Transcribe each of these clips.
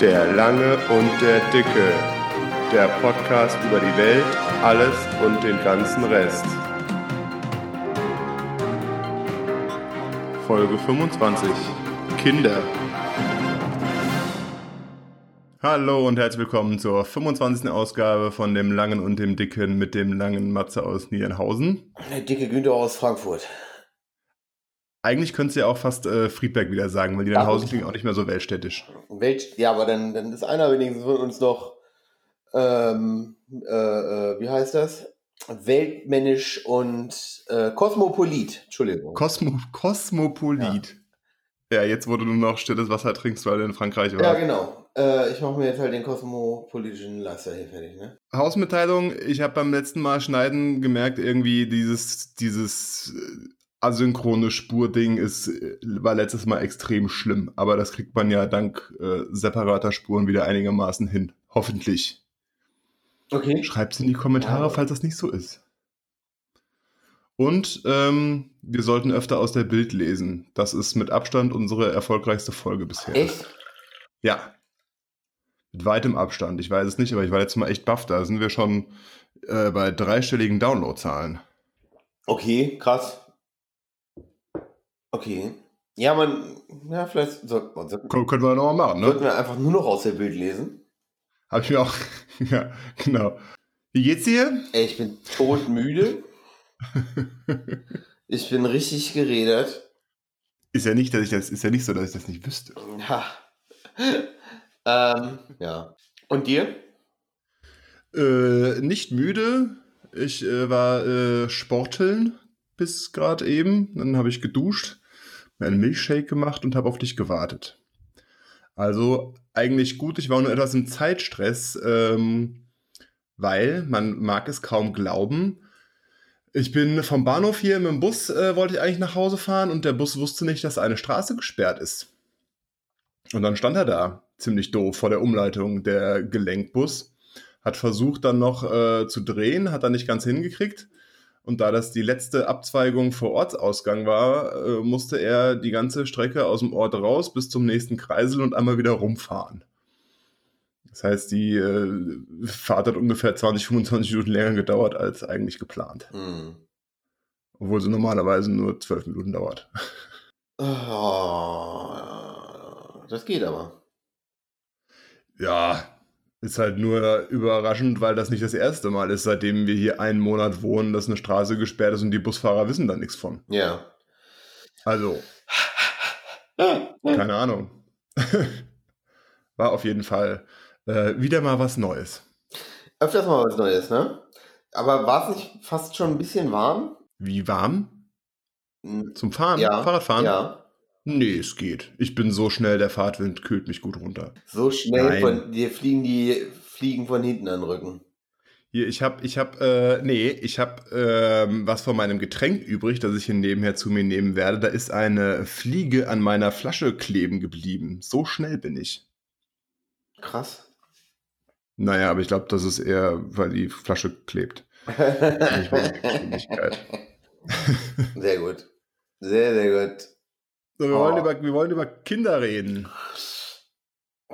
Der Lange und der Dicke. Der Podcast über die Welt, alles und den ganzen Rest. Folge 25. Kinder. Hallo und herzlich willkommen zur 25. Ausgabe von dem Langen und dem Dicken mit dem langen Matze aus Nierenhausen. Der dicke Günther aus Frankfurt. Eigentlich könntest du ja auch fast äh, Friedberg wieder sagen, weil Nierenhausen klingt auch nicht mehr so weltstädtisch. Welt, ja, aber dann, dann ist einer wenigstens von uns noch, ähm, äh, äh, wie heißt das? Weltmännisch und äh, Kosmopolit. Entschuldigung. Kosmo Kosmopolit. Ja. jetzt wo du nur noch stilles Wasser trinkst, weil du in Frankreich warst. ja, genau. Äh, ich mache mir jetzt halt den kosmopolitischen Laster hier fertig, ne? Hausmitteilung, ich habe beim letzten Mal schneiden gemerkt, irgendwie dieses, dieses äh, asynchrone Spurding ist, war letztes Mal extrem schlimm. Aber das kriegt man ja dank äh, separater Spuren wieder einigermaßen hin. Hoffentlich. Okay. Schreibt in die Kommentare, Ja. falls das nicht so ist. Und ähm, wir sollten öfter aus der Bild lesen. Das ist mit Abstand unsere erfolgreichste Folge bisher. Echt? Ja. Mit weitem Abstand. Ich weiß es nicht, aber ich war letztes Mal echt baff. Da sind wir schon äh, bei dreistelligen Downloadzahlen. Okay, krass. Okay. Ja, man, ja, vielleicht sollten wir, sollten, Können, wir nochmal machen, ne? sollten wir einfach nur noch aus der Bild lesen. Habe ich mir auch. ja, genau. Wie geht's dir? Ey, ich bin todmüde. Ich bin richtig geredet. Ist ja nicht, dass ich das, ist ja nicht so, dass ich das nicht wüsste. Ja. ähm, ja. Und dir? Äh, nicht müde. Ich äh, war äh, sporteln bis gerade eben. Dann habe ich geduscht, mir einen Milchshake gemacht und habe auf dich gewartet. Also eigentlich gut. Ich war nur etwas im Zeitstress, ähm, weil man mag es kaum glauben. Ich bin vom Bahnhof hier mit dem Bus, äh, wollte ich eigentlich nach Hause fahren und der Bus wusste nicht, dass eine Straße gesperrt ist. Und dann stand er da, ziemlich doof, vor der Umleitung, der Gelenkbus. Hat versucht dann noch äh, zu drehen, hat dann nicht ganz hingekriegt. Und da das die letzte Abzweigung vor Ortsausgang war, äh, musste er die ganze Strecke aus dem Ort raus bis zum nächsten Kreisel und einmal wieder rumfahren. Das heißt, die äh, Fahrt hat ungefähr 20, 25 Minuten länger gedauert als eigentlich geplant. Hm. Obwohl sie normalerweise nur 12 Minuten dauert. Oh, das geht aber. Ja, ist halt nur überraschend, weil das nicht das erste Mal ist, seitdem wir hier einen Monat wohnen, dass eine Straße gesperrt ist und die Busfahrer wissen da nichts von. Ja. Also, keine Ahnung. War auf jeden Fall äh, wieder mal was Neues. Öfters mal was Neues, ne? Aber war es nicht fast schon ein bisschen warm? Wie warm? Hm, Zum Fahren? Ja. Fahrradfahren? Ja. Nee, es geht. Ich bin so schnell, der Fahrtwind kühlt mich gut runter. So schnell Nein. von dir fliegen die Fliegen von hinten an den Rücken. Hier, ich habe, ich habe, äh, nee, ich habe ähm, was von meinem Getränk übrig, das ich hier nebenher zu mir nehmen werde. Da ist eine Fliege an meiner Flasche kleben geblieben. So schnell bin ich. Krass. Naja, aber ich glaube, das ist eher, weil die Flasche klebt. Sehr gut. Sehr, sehr gut. So, wir, Oh. wollen über, wir wollen über Kinder reden.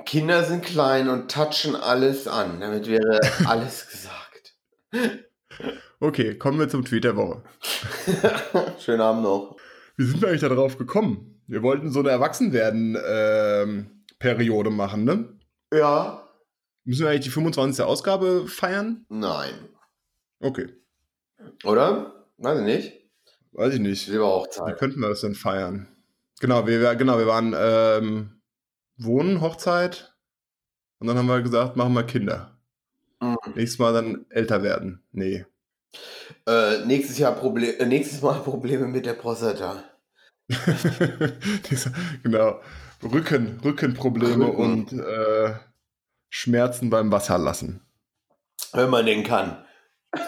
Kinder sind klein und touchen alles an. Damit wäre alles gesagt. Okay, kommen wir zum Tweet der Woche. Schönen Abend noch. Wie sind wir eigentlich darauf gekommen? Wir wollten so eine Erwachsenwerden-Periode machen, ne? Ja. Müssen wir eigentlich die 25. Ausgabe feiern? Nein. Okay, Oder? Weiß ich nicht. weiß ich nicht. Wie könnten wir das denn feiern? Genau, wir, genau, wir waren ähm, Wohnen, Hochzeit und dann haben wir gesagt, machen wir Kinder. Mhm. Nächstes Mal dann älter werden. Nee. Äh, nächstes Jahr Proble äh, nächstes Mal Probleme mit der Prostata. genau. Rücken, Rückenprobleme Rücken. und äh, Schmerzen beim Wasserlassen. Wenn man den kann.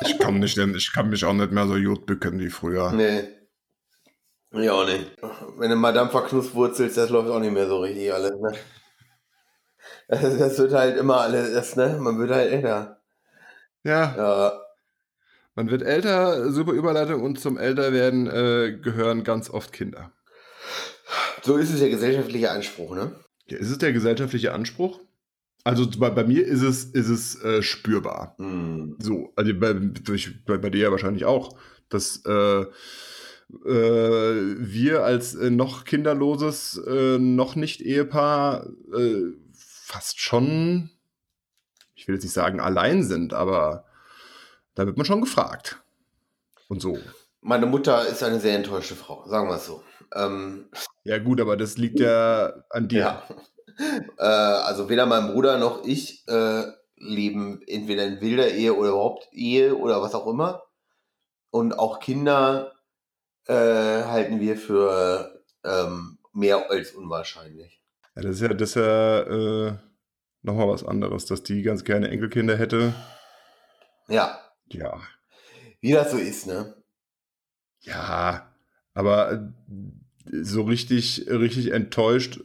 Ich kann, nicht, ich kann mich auch nicht mehr so gut bücken wie früher. Nee. Ja, auch nicht. Wenn du Madame verknusswurzelst, das läuft auch nicht mehr so richtig alles, ne? Das, das wird halt immer alles, das, ne? Man wird halt älter. Ja, Ja. man wird älter, super Überleitung und zum Älterwerden äh, gehören ganz oft Kinder. So ist es der gesellschaftliche Anspruch, ne? Ja, ist es der gesellschaftliche Anspruch? Also bei, bei mir ist es, ist es äh, spürbar. Hm. So, also bei, durch, bei, bei dir ja wahrscheinlich auch, dass äh, äh, wir als äh, noch kinderloses, äh, noch nicht Ehepaar äh, fast schon, ich will jetzt nicht sagen allein sind, aber da wird man schon gefragt. Und so. Meine Mutter ist eine sehr enttäuschte Frau, sagen wir es so. Ähm, Ja gut, aber das liegt ja an dir. ja. äh, also weder mein Bruder noch ich äh, leben entweder in wilder Ehe oder überhaupt Ehe oder was auch immer. Und auch Kinder äh, halten wir für ähm, mehr als unwahrscheinlich. Ja, das ist ja, das ist ja äh, nochmal was anderes, dass die ganz gerne Enkelkinder hätte. Ja, Ja, wie das so ist, ne? ja, aber äh, so richtig, richtig enttäuscht,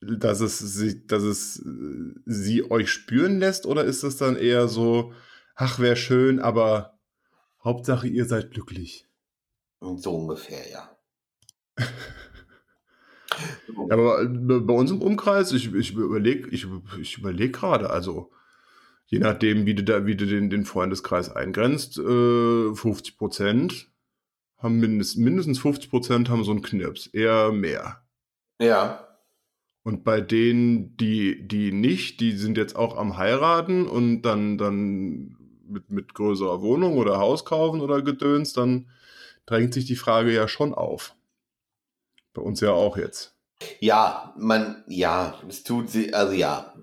dass es, sie, dass es äh, sie euch spüren lässt, oder ist es dann eher so, ach, wäre schön, aber Hauptsache ihr seid glücklich? So ungefähr, ja. Aber äh, bei uns im Umkreis, ich, ich überlege ich, ich überleg gerade, also je nachdem, wie du, da, wie du den, den Freundeskreis eingrenzt, äh, 50 Prozent haben mindest, mindestens 50 Prozent haben so einen Knirps, eher mehr. Ja, Und bei denen, die, die nicht, die sind jetzt auch am heiraten und dann, dann mit, mit größerer Wohnung oder Haus kaufen oder Gedöns, dann drängt sich die Frage ja schon auf. Bei uns ja auch jetzt. ja, man, ja, es tut sie, also ja.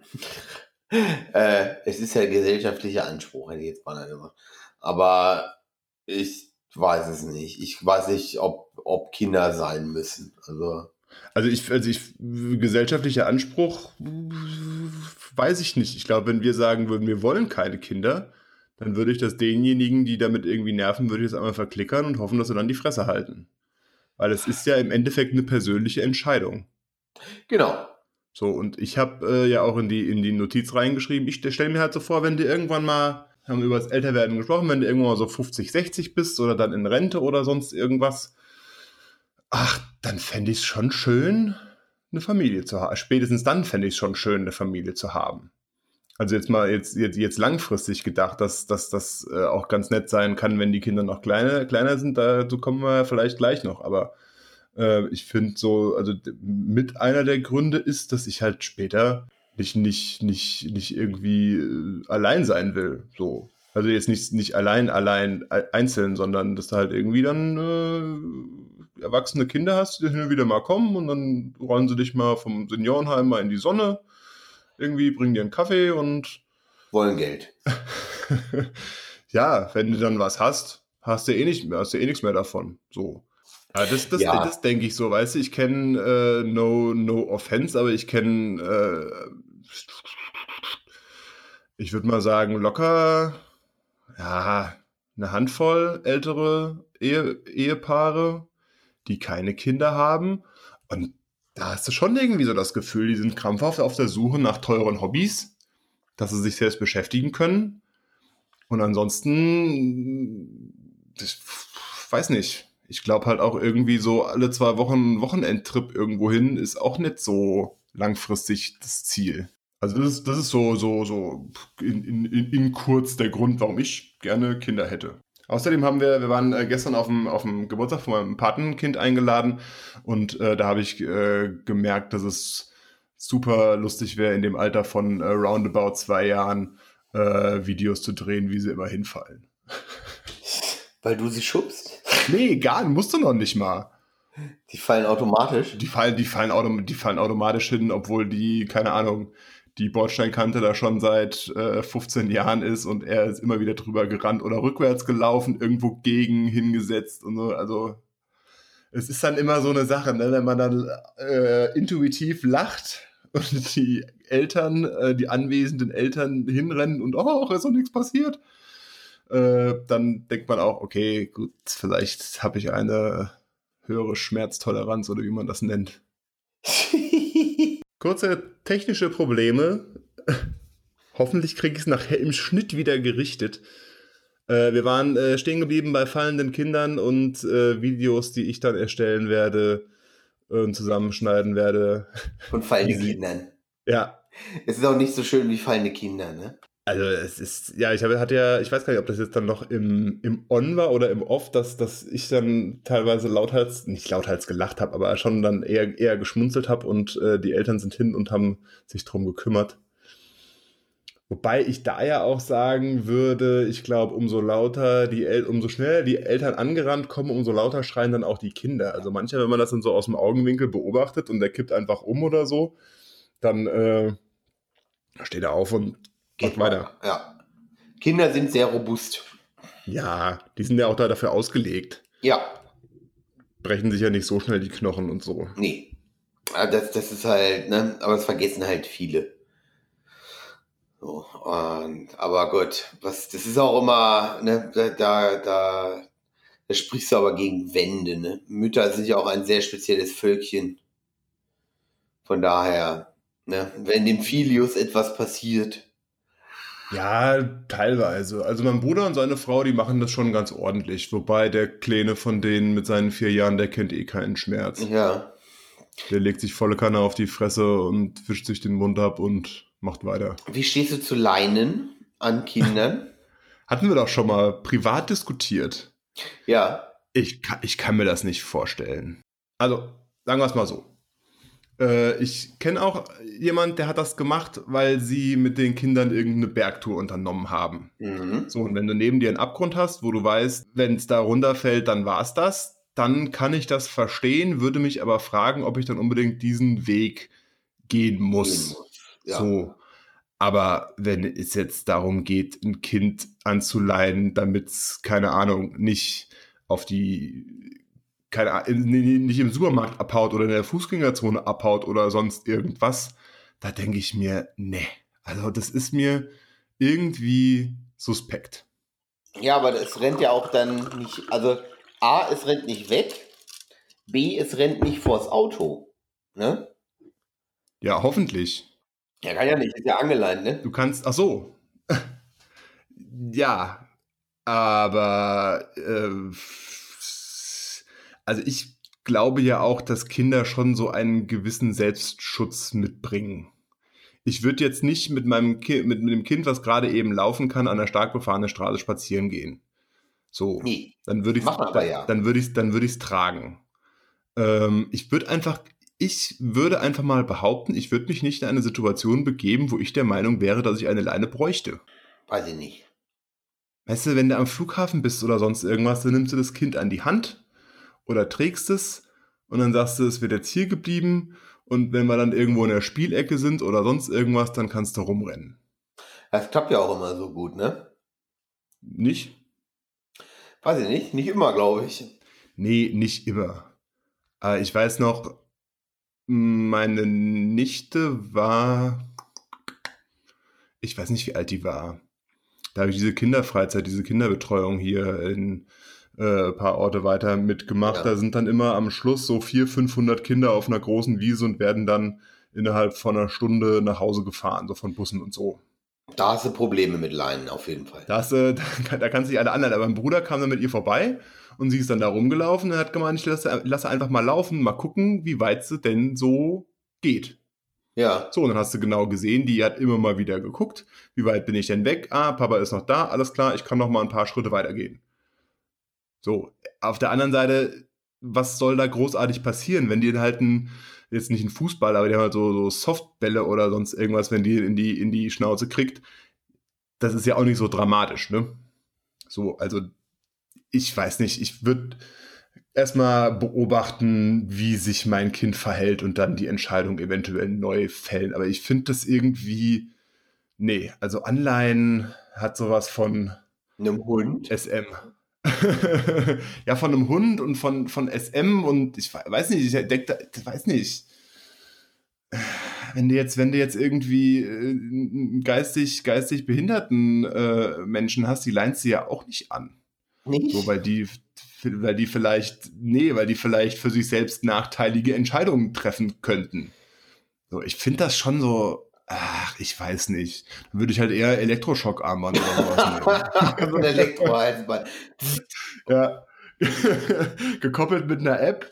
äh, es ist ja gesellschaftlicher Anspruch, hätte ich jetzt mal gesagt. Aber ich weiß es nicht. Ich weiß nicht, ob, ob Kinder sein müssen. Also, Also ich, also ich, gesellschaftlicher Anspruch, weiß ich nicht. Ich glaube, wenn wir sagen würden, wir wollen keine Kinder, dann würde ich das denjenigen, die damit irgendwie nerven, würde ich das einmal verklickern und hoffen, dass sie dann die Fresse halten. Weil es ist ja im Endeffekt eine persönliche Entscheidung. genau. So, und ich habe äh, ja auch in die, in die Notiz reingeschrieben, ich stelle mir halt so vor, wenn du irgendwann mal, haben wir über das Älterwerden gesprochen, wenn du irgendwann mal so 50, 60 bist oder dann in Rente oder sonst irgendwas, ach, dann fände ich es schon schön, eine Familie zu haben. Spätestens dann fände ich es schon schön, eine Familie zu haben. Also jetzt mal jetzt, jetzt, jetzt langfristig gedacht, dass, dass das äh, auch ganz nett sein kann, wenn die Kinder noch kleiner, kleiner sind, dazu kommen wir vielleicht gleich noch. Aber äh, ich finde so, also mit einer der Gründe ist, dass ich halt später nicht, nicht, nicht, nicht irgendwie äh, allein sein will. So. Also jetzt nicht, nicht allein, allein einzeln, sondern dass du halt irgendwie dann äh, erwachsene Kinder hast, die hin und wieder mal kommen und dann rollen sie dich mal vom Seniorenheim mal in die Sonne, irgendwie bringen dir einen Kaffee und Wollen Geld. ja, wenn du dann was hast, hast du eh nicht mehr, hast du eh nichts mehr davon. So. Ja, das, das, Ja. das denke ich so, weißt du, ich kenne äh, no, no offense, aber ich kenne, äh, ich würde mal sagen, locker, ja, eine Handvoll ältere Ehe, Ehepaare, die keine Kinder haben. Und da hast du schon irgendwie so das Gefühl, die sind krampfhaft auf der Suche nach teuren Hobbys, dass sie sich selbst beschäftigen können. Und ansonsten, ich weiß nicht. Ich glaube halt auch irgendwie so alle zwei Wochen ein Wochenendtrip irgendwo hin ist auch nicht so langfristig das Ziel. Also das ist, das ist so, so, so in, in, in in kurz der Grund, warum ich gerne Kinder hätte. Außerdem haben wir, wir waren äh, gestern auf dem, auf dem Geburtstag von meinem Patenkind eingeladen und äh, da habe ich äh, gemerkt, dass es super lustig wäre, in dem Alter von äh, roundabout zwei Jahren äh, Videos zu drehen, wie sie immer hinfallen. Weil du sie schubst. Nee, gar musst du noch nicht mal. Die fallen automatisch. Die fallen, die fallen, autom die fallen automatisch hin, obwohl die, keine Ahnung, die Bordsteinkante da schon seit äh, 15 Jahren ist und er ist immer wieder drüber gerannt oder rückwärts gelaufen, irgendwo gegen hingesetzt und so. Also es ist dann immer so eine Sache, ne? wenn man dann äh, intuitiv lacht und die Eltern, äh, die anwesenden Eltern hinrennen und oh, ist doch nichts passiert. Äh, dann denkt man auch, okay, gut, vielleicht habe ich eine höhere Schmerztoleranz oder wie man das nennt. Kurze technische Probleme. Hoffentlich kriege ich es nachher im Schnitt wieder gerichtet. Äh, wir waren äh, stehen geblieben bei fallenden Kindern und äh, Videos, die ich dann erstellen werde und zusammenschneiden werde. Von fallenden Easy. Kindern. Ja, Es ist auch nicht so schön wie fallende Kinder, ne? Also es ist, ja, ich habe, hatte ja, ich weiß gar nicht, ob das jetzt dann noch im, im On war oder im Off, dass, dass ich dann teilweise lauthals, nicht lauthals gelacht habe, aber schon dann eher, eher geschmunzelt habe und äh, die Eltern sind hin und haben sich drum gekümmert. Wobei ich da ja auch sagen würde, ich glaube, umso lauter die El umso schneller die Eltern angerannt kommen, umso lauter schreien dann auch die Kinder. Also mancher, wenn man das dann so aus dem Augenwinkel beobachtet und der kippt einfach um oder so, dann äh, steht er auf und geht weiter. Ja. Kinder sind sehr robust. Ja, die sind ja auch da dafür ausgelegt. Ja. Brechen sich ja nicht so schnell die Knochen und so. Nee. Das, das ist halt, ne, aber das vergessen halt viele. So, und, aber gut, was, das ist auch immer, ne, da, da, da, da sprichst du aber gegen Wände, ne? Mütter sind ja auch ein sehr spezielles Völkchen. Von daher, ne, wenn dem Filius etwas passiert. Ja, teilweise. Also mein Bruder und seine Frau, die machen das schon ganz ordentlich. Wobei der Kleine von denen mit seinen vier Jahren, der kennt eh keinen Schmerz. Ja. Der legt sich volle Kanne auf die Fresse und wischt sich den Mund ab und macht weiter. Wie stehst du zu Leinen an Kindern? Hatten wir doch schon mal privat diskutiert. Ja. Ich kann, ich kann mir das nicht vorstellen. Also, sagen wir es mal so. Äh, ich kenne auch jemand, der hat das gemacht, weil sie mit den Kindern irgendeine Bergtour unternommen haben. Mhm. So, und wenn du neben dir einen Abgrund hast, wo du weißt, wenn es da runterfällt, dann war es das, dann kann ich das verstehen, würde mich aber fragen, ob ich dann unbedingt diesen Weg gehen muss. Ja. So. Aber wenn es jetzt darum geht, ein Kind anzuleihen, damit es, keine Ahnung, nicht auf die, keine Ahnung, nicht im Supermarkt abhaut oder in der Fußgängerzone abhaut oder sonst irgendwas, da denke ich mir, nee. Also das ist mir irgendwie suspekt. Ja, aber es rennt ja auch dann nicht, also A, es rennt nicht weg, B, es rennt nicht vors Auto. Ne? Ja, hoffentlich. Ja, kann ja nicht, ist ja angeleint, ne? Du kannst, ach so. ja, aber äh, also ich glaube ja auch, dass Kinder schon so einen gewissen Selbstschutz mitbringen. Ich würde jetzt nicht mit meinem Ki mit, mit dem Kind, was gerade eben laufen kann, an einer stark befahrenen Straße spazieren gehen. So, Nee. dann würde ich ja. dann würde ich dann würde ich es tragen. Ähm, ich würde einfach ich würde einfach mal behaupten, ich würde mich nicht in eine Situation begeben, wo ich der Meinung wäre, dass ich eine Leine bräuchte. Weiß ich nicht. Weißt du, wenn du am Flughafen bist oder sonst irgendwas, dann nimmst du das Kind an die Hand oder trägst es und dann sagst du, es wird jetzt hier geblieben und wenn wir dann irgendwo in der Spielecke sind oder sonst irgendwas, dann kannst du rumrennen. Das klappt ja auch immer so gut, ne? Nicht? Weiß ich nicht, nicht immer, glaube ich. Nee, nicht immer. Äh, ich weiß noch, meine Nichte war, ich weiß nicht, wie alt die war. Da habe ich diese Kinderfreizeit, diese Kinderbetreuung hier in äh, ein paar Orte weiter mitgemacht. Ja. Da sind dann immer am Schluss so 400, 500 Kinder auf einer großen Wiese und werden dann innerhalb von einer Stunde nach Hause gefahren, so von Bussen und so. Da hast du Probleme mit Leinen, auf jeden Fall. Da, hast, du- da, da kannst du dich alle anderen. Aber mein Bruder kam dann mit ihr vorbei und sie ist dann da rumgelaufen und hat gemeint, ich lasse, lasse einfach mal laufen, mal gucken, wie weit sie denn so geht. Ja. So, und dann hast du genau gesehen, die hat immer mal wieder geguckt, wie weit bin ich denn weg? Ah, Papa ist noch da, alles klar, ich kann noch mal ein paar Schritte weitergehen. So, auf der anderen Seite, was soll da großartig passieren, wenn die halt ein, jetzt nicht ein Fußball, aber die haben halt so, so Softbälle oder sonst irgendwas, wenn die in die, in die Schnauze kriegt, das ist ja auch nicht so dramatisch, ne? So, also ich weiß nicht, ich würde erstmal beobachten, wie sich mein Kind verhält und dann die Entscheidung eventuell neu fällen. Aber ich finde das irgendwie, nee, also Anleihen hat sowas von Einem Hund. SM. ja, von einem Hund und von, von SM und ich we- weiß nicht, ich denk, da, weiß nicht. Wenn du jetzt, wenn du jetzt irgendwie äh, einen geistig, geistig behinderten äh, Menschen hast, die leinst du ja auch nicht an. Nicht? So, weil die, weil die vielleicht, nee, weil die vielleicht für sich selbst nachteilige Entscheidungen treffen könnten. So, ich finde das schon so, ach, ich weiß nicht. Dann würde ich halt eher Elektroschock-Armband oder sowas nehmen. so ein Elektrohalsband. Ja. Gekoppelt mit einer App.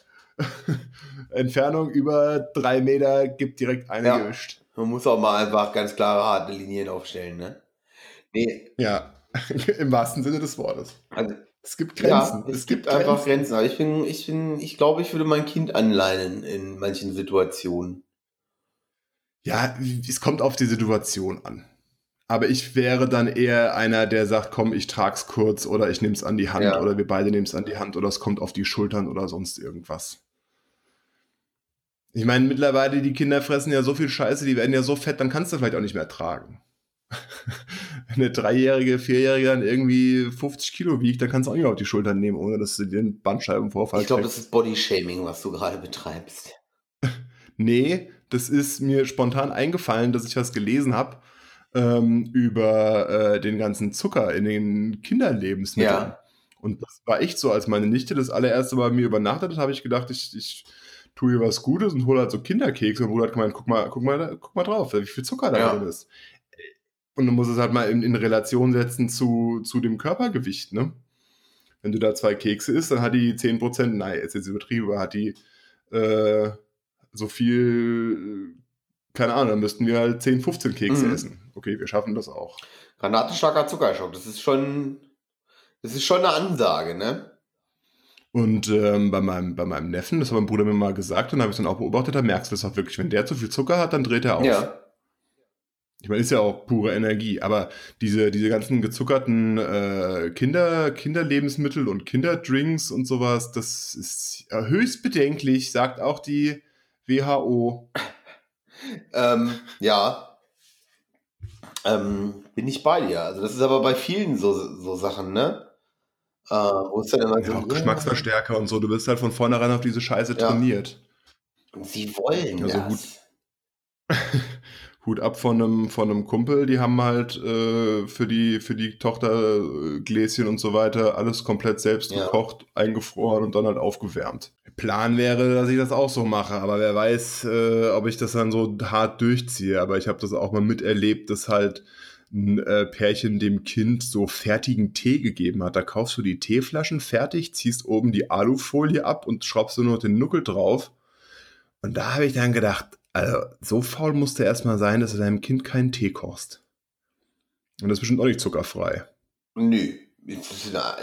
Entfernung über drei Meter gibt direkt eine Ja. gewischt. Man muss auch mal einfach ganz klare, harte Linien aufstellen, ne? Nee. Ja, im wahrsten Sinne des Wortes. Also, es gibt Grenzen. Ja, es, es gibt, gibt einfach Grenzen. Aber ich bin, ich bin, ich glaube, ich würde mein Kind anleinen in manchen Situationen. Ja, es kommt auf die Situation an. Aber ich wäre dann eher einer, der sagt, komm, ich trag's kurz oder ich nehm's an die Hand ja. oder wir beide nehmen's an die Hand oder es kommt auf die Schultern oder sonst irgendwas. Ich meine, mittlerweile, die Kinder fressen ja so viel Scheiße, die werden ja so fett, dann kannst du vielleicht auch nicht mehr tragen. Wenn eine Dreijährige, Vierjährige dann irgendwie 50 Kilo wiegt, dann kannst du auch nicht auf die Schultern nehmen, ohne dass du dir einen Bandscheibenvorfall Ich glaube, das ist Bodyshaming, was du gerade betreibst. nee, das ist mir spontan eingefallen, dass ich was gelesen habe ähm, über äh, den ganzen Zucker in den Kinderlebensmitteln. Ja. Und das war echt so, als meine Nichte das allererste Mal bei mir übernachtet hat, habe ich gedacht, ich, ich tue ihr was Gutes und hole halt so Kinderkekse. Und Bruder hat gemeint, guck mal, guck mal, guck mal drauf, wie viel Zucker da ja. drin ist. Und du musst es halt mal in, in, Relation setzen zu, zu dem Körpergewicht, ne? Wenn du da zwei Kekse isst, dann hat die 10%, nein, ist jetzt übertrieben, aber hat die äh, so viel, keine Ahnung, dann müssten wir halt 10, 15 Kekse mhm. essen. Okay, wir schaffen das auch. Granatenstarker Zuckerschock, das ist schon, das ist schon eine Ansage, ne? Und ähm, bei, meinem, bei meinem Neffen, das hat mein Bruder mir mal gesagt und habe ich dann auch beobachtet, da merkst du das auch wirklich. Wenn der zu viel Zucker hat, dann dreht er auf. Ja. Ich meine, ist ja auch pure Energie, aber diese, diese ganzen gezuckerten äh, Kinder, Kinderlebensmittel und Kinderdrinks und sowas, das ist höchst bedenklich, sagt auch die WHO. ähm, ja. Ähm, bin ich bei dir. Also das ist aber bei vielen so, so Sachen, ne? Äh, wo ist denn immer ja, so, auch Geschmacksverstärker und so. Du bist halt von vornherein auf diese Scheiße ja. trainiert. Und sie wollen also das. Hut, Hut ab von einem, von einem Kumpel, die haben halt äh, für, die, für die Tochter äh, Gläschen und so weiter alles komplett selbst ja. gekocht, eingefroren und dann halt aufgewärmt. Plan wäre, dass ich das auch so mache, aber wer weiß, äh, ob ich das dann so hart durchziehe. Aber ich habe das auch mal miterlebt, dass halt ein äh, Pärchen dem Kind so fertigen Tee gegeben hat. Da kaufst du die Teeflaschen fertig, ziehst oben die Alufolie ab und schraubst du nur den Nuckel drauf. Und da habe ich dann gedacht, also so faul musst du erstmal sein, dass du deinem Kind keinen Tee kochst. Und das ist bestimmt auch nicht zuckerfrei. Nö,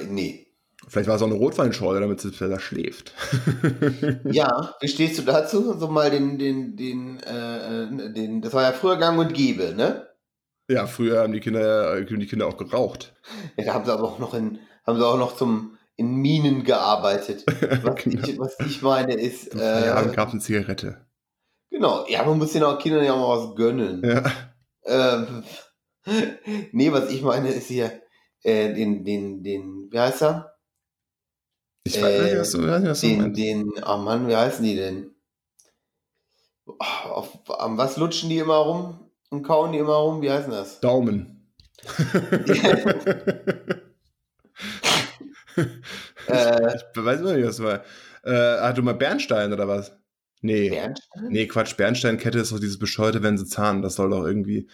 nee. Vielleicht war es auch eine Rotweinschorle, damit sie besser schläft. ja, wie stehst du dazu? So mal den, den, den, äh, den, das war ja früher gang und gäbe, ne? Ja, früher haben die Kinder, die Kinder auch geraucht. Ja, da haben sie aber auch noch in, haben sie auch noch zum, in Minen gearbeitet. Was, genau. ich, was ich meine ist. Äh, ja, gab eine Zigarette. Genau, ja, man muss den auch Kindern ja mal was gönnen. Ja. Ähm, nee, was ich meine ist hier, äh, den, den, den, wie heißt er? Ich weiß nicht, was du, weiß nicht, was du den, meinst. Den, oh Mann, wie heißen die denn? Auf, am was lutschen die immer rum? Und kauen die immer rum? Wie heißt das? Daumen. äh, ich weiß nicht, was war. Äh, hast du mal Bernstein oder was? Nee. Bernstein? Nee, Quatsch. Bernsteinkette ist doch dieses bescheuerte, wenn sie zahnen. Das soll doch irgendwie.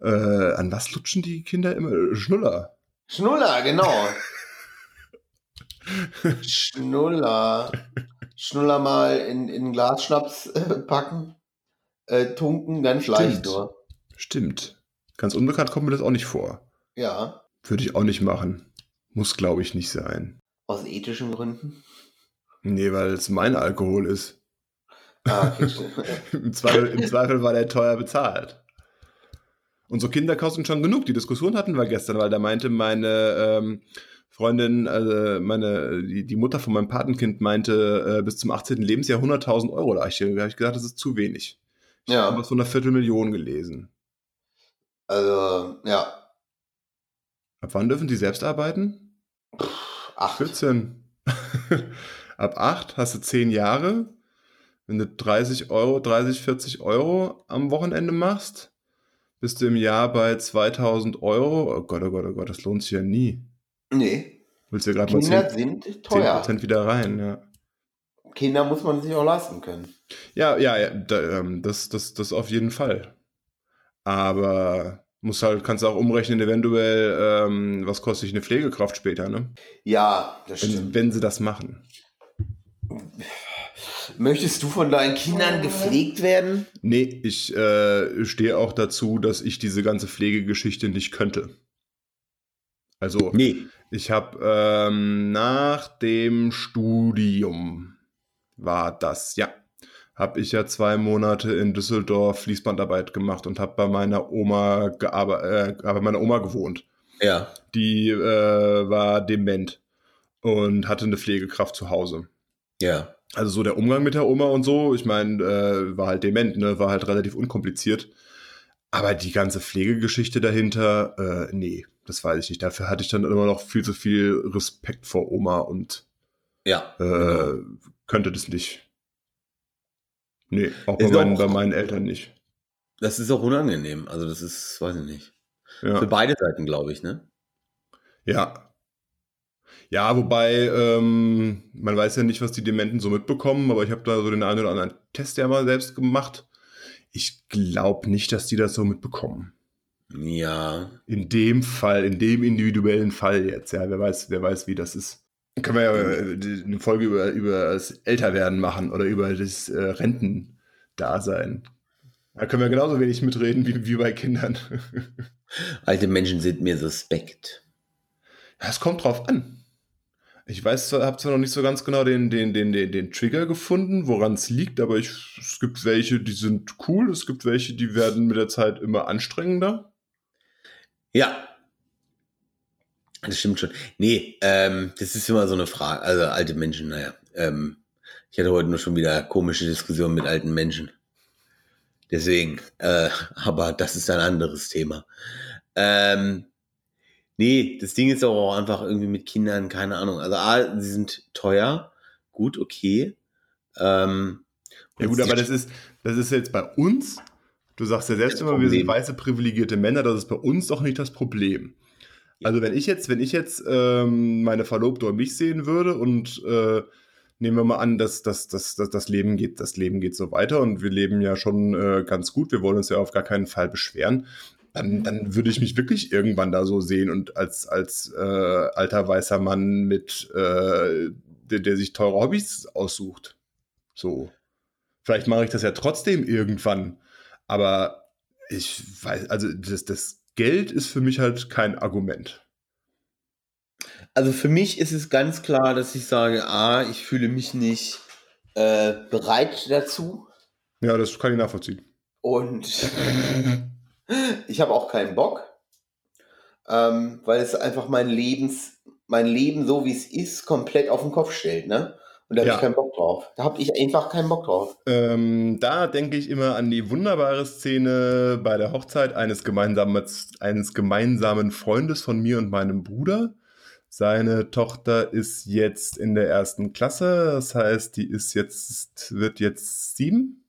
Äh, an was lutschen die Kinder immer? Schnuller. Schnuller, genau. Schnuller. Schnuller mal in, in Glasschnaps äh, packen, äh, tunken, dann vielleicht nur. Stimmt. Ganz unbekannt kommt mir das auch nicht vor. Ja. Würde ich auch nicht machen. Muss, glaube ich, nicht sein. Aus ethischen Gründen? Nee, weil es mein Alkohol ist. Ah, okay, Im, Zweifel, Im Zweifel war der teuer bezahlt. Unsere Kinder kosten schon genug. Die Diskussion hatten wir gestern, weil da meinte meine ähm, Freundin, also meine, die, die, Mutter von meinem Patenkind meinte, äh, bis zum 18. Lebensjahr 100.000 Euro. Da habe ich, gesagt, das ist zu wenig. Ich ja. habe so eine Viertelmillion gelesen. Also, ja. Ab wann dürfen die selbst arbeiten? Pff, acht. 14. Ab 8 hast du 10 Jahre. Wenn du 30 Euro, 30, 40 Euro am Wochenende machst, bist du im Jahr bei 2000 Euro. Oh Gott, oh Gott, oh Gott, das lohnt sich ja nie. Nee. Willst du gerade mal 10, sind teuer. 10% wieder rein, ja. Kinder muss man sich auch leisten können. Ja, ja, ja ähm, das, das, das auf jeden Fall. Aber muss halt, kannst du auch umrechnen, eventuell, ähm, was kostet sich eine Pflegekraft später, ne? Ja, das wenn, stimmt. Wenn sie das machen. Möchtest du von deinen Kindern gepflegt werden? Nee, ich äh, stehe auch dazu, dass ich diese ganze Pflegegeschichte nicht könnte. Also, Nee. ich habe ähm, nach dem Studium war das, ja, habe ich ja zwei Monate in Düsseldorf Fließbandarbeit gemacht und habe bei meiner Oma gearbeitet, äh, bei meiner Oma gewohnt. Ja. Die äh, war dement und hatte eine Pflegekraft zu Hause. Ja. Also so der Umgang mit der Oma und so, ich meine, äh, war halt dement, ne, war halt relativ unkompliziert. Aber die ganze Pflegegeschichte dahinter, äh, nee, das weiß ich nicht. Dafür hatte ich dann immer noch viel zu viel Respekt vor Oma und Ja. äh, genau. könnte das nicht. Nee, auch bei Ist meinen, auch- bei meinen Eltern nicht. Das ist auch unangenehm. Also das ist, weiß ich nicht. Für Ja. beide Seiten, glaube ich, ne? Ja. Ja, wobei, ähm, man weiß ja nicht, was die Dementen so mitbekommen, aber ich habe da so den einen oder anderen Test ja mal selbst gemacht. Ich glaube nicht, dass die das so mitbekommen. Ja. In dem Fall, in dem individuellen Fall jetzt, ja, wer weiß, wer weiß, wie das ist. Können wir ja äh, eine Folge über, über das Älterwerden machen oder über das äh, Rentendasein. Da können wir genauso wenig mitreden wie, wie bei Kindern. Alte Menschen sind mir suspekt. Ja, es kommt drauf an. Ich weiß, habe zwar noch nicht so ganz genau den, den, den, den, den Trigger gefunden, woran es liegt, aber ich, es gibt welche, die sind cool, es gibt welche, die werden mit der Zeit immer anstrengender. Ja. Das stimmt schon. Nee, ähm, das ist immer so eine Frage. Also alte Menschen, naja. Ähm, ich hatte heute nur schon wieder komische Diskussionen mit alten Menschen. Deswegen, äh, aber das ist ein anderes Thema. Ähm, nee, das Ding ist auch einfach irgendwie mit Kindern, keine Ahnung. Also A, sie sind teuer, gut, okay. Ähm, Ja gut, aber das ist, das ist jetzt bei uns, du sagst ja selbst immer, wir sind weiße privilegierte Männer, das ist bei uns doch nicht das Problem. Also wenn ich jetzt, wenn ich jetzt ähm, meine Verlobte und mich sehen würde und äh, nehmen wir mal an, dass, dass, dass, dass das Leben geht, das Leben geht so weiter und wir leben ja schon äh, ganz gut, wir wollen uns ja auf gar keinen Fall beschweren, dann, dann würde ich mich wirklich irgendwann da so sehen und als, als äh, alter weißer Mann mit, äh, der, der sich teure Hobbys aussucht. So. Vielleicht mache ich das ja trotzdem irgendwann, aber ich weiß, also das, das Geld ist für mich halt kein Argument. Also für mich ist es ganz klar, dass ich sage, A, ich fühle mich nicht äh, bereit dazu Ja, das kann ich nachvollziehen. und ich habe auch keinen Bock, ähm, weil es einfach mein Lebens, mein Leben so wie es ist, komplett auf den Kopf stellt, ne? Und da habe Ja. ich keinen Bock drauf. Da habe ich einfach keinen Bock drauf. Ähm, da denke ich immer an die wunderbare Szene bei der Hochzeit eines gemeinsamen, eines gemeinsamen Freundes von mir und meinem Bruder. Seine Tochter ist jetzt in der ersten Klasse, das heißt, die ist jetzt, wird jetzt sieben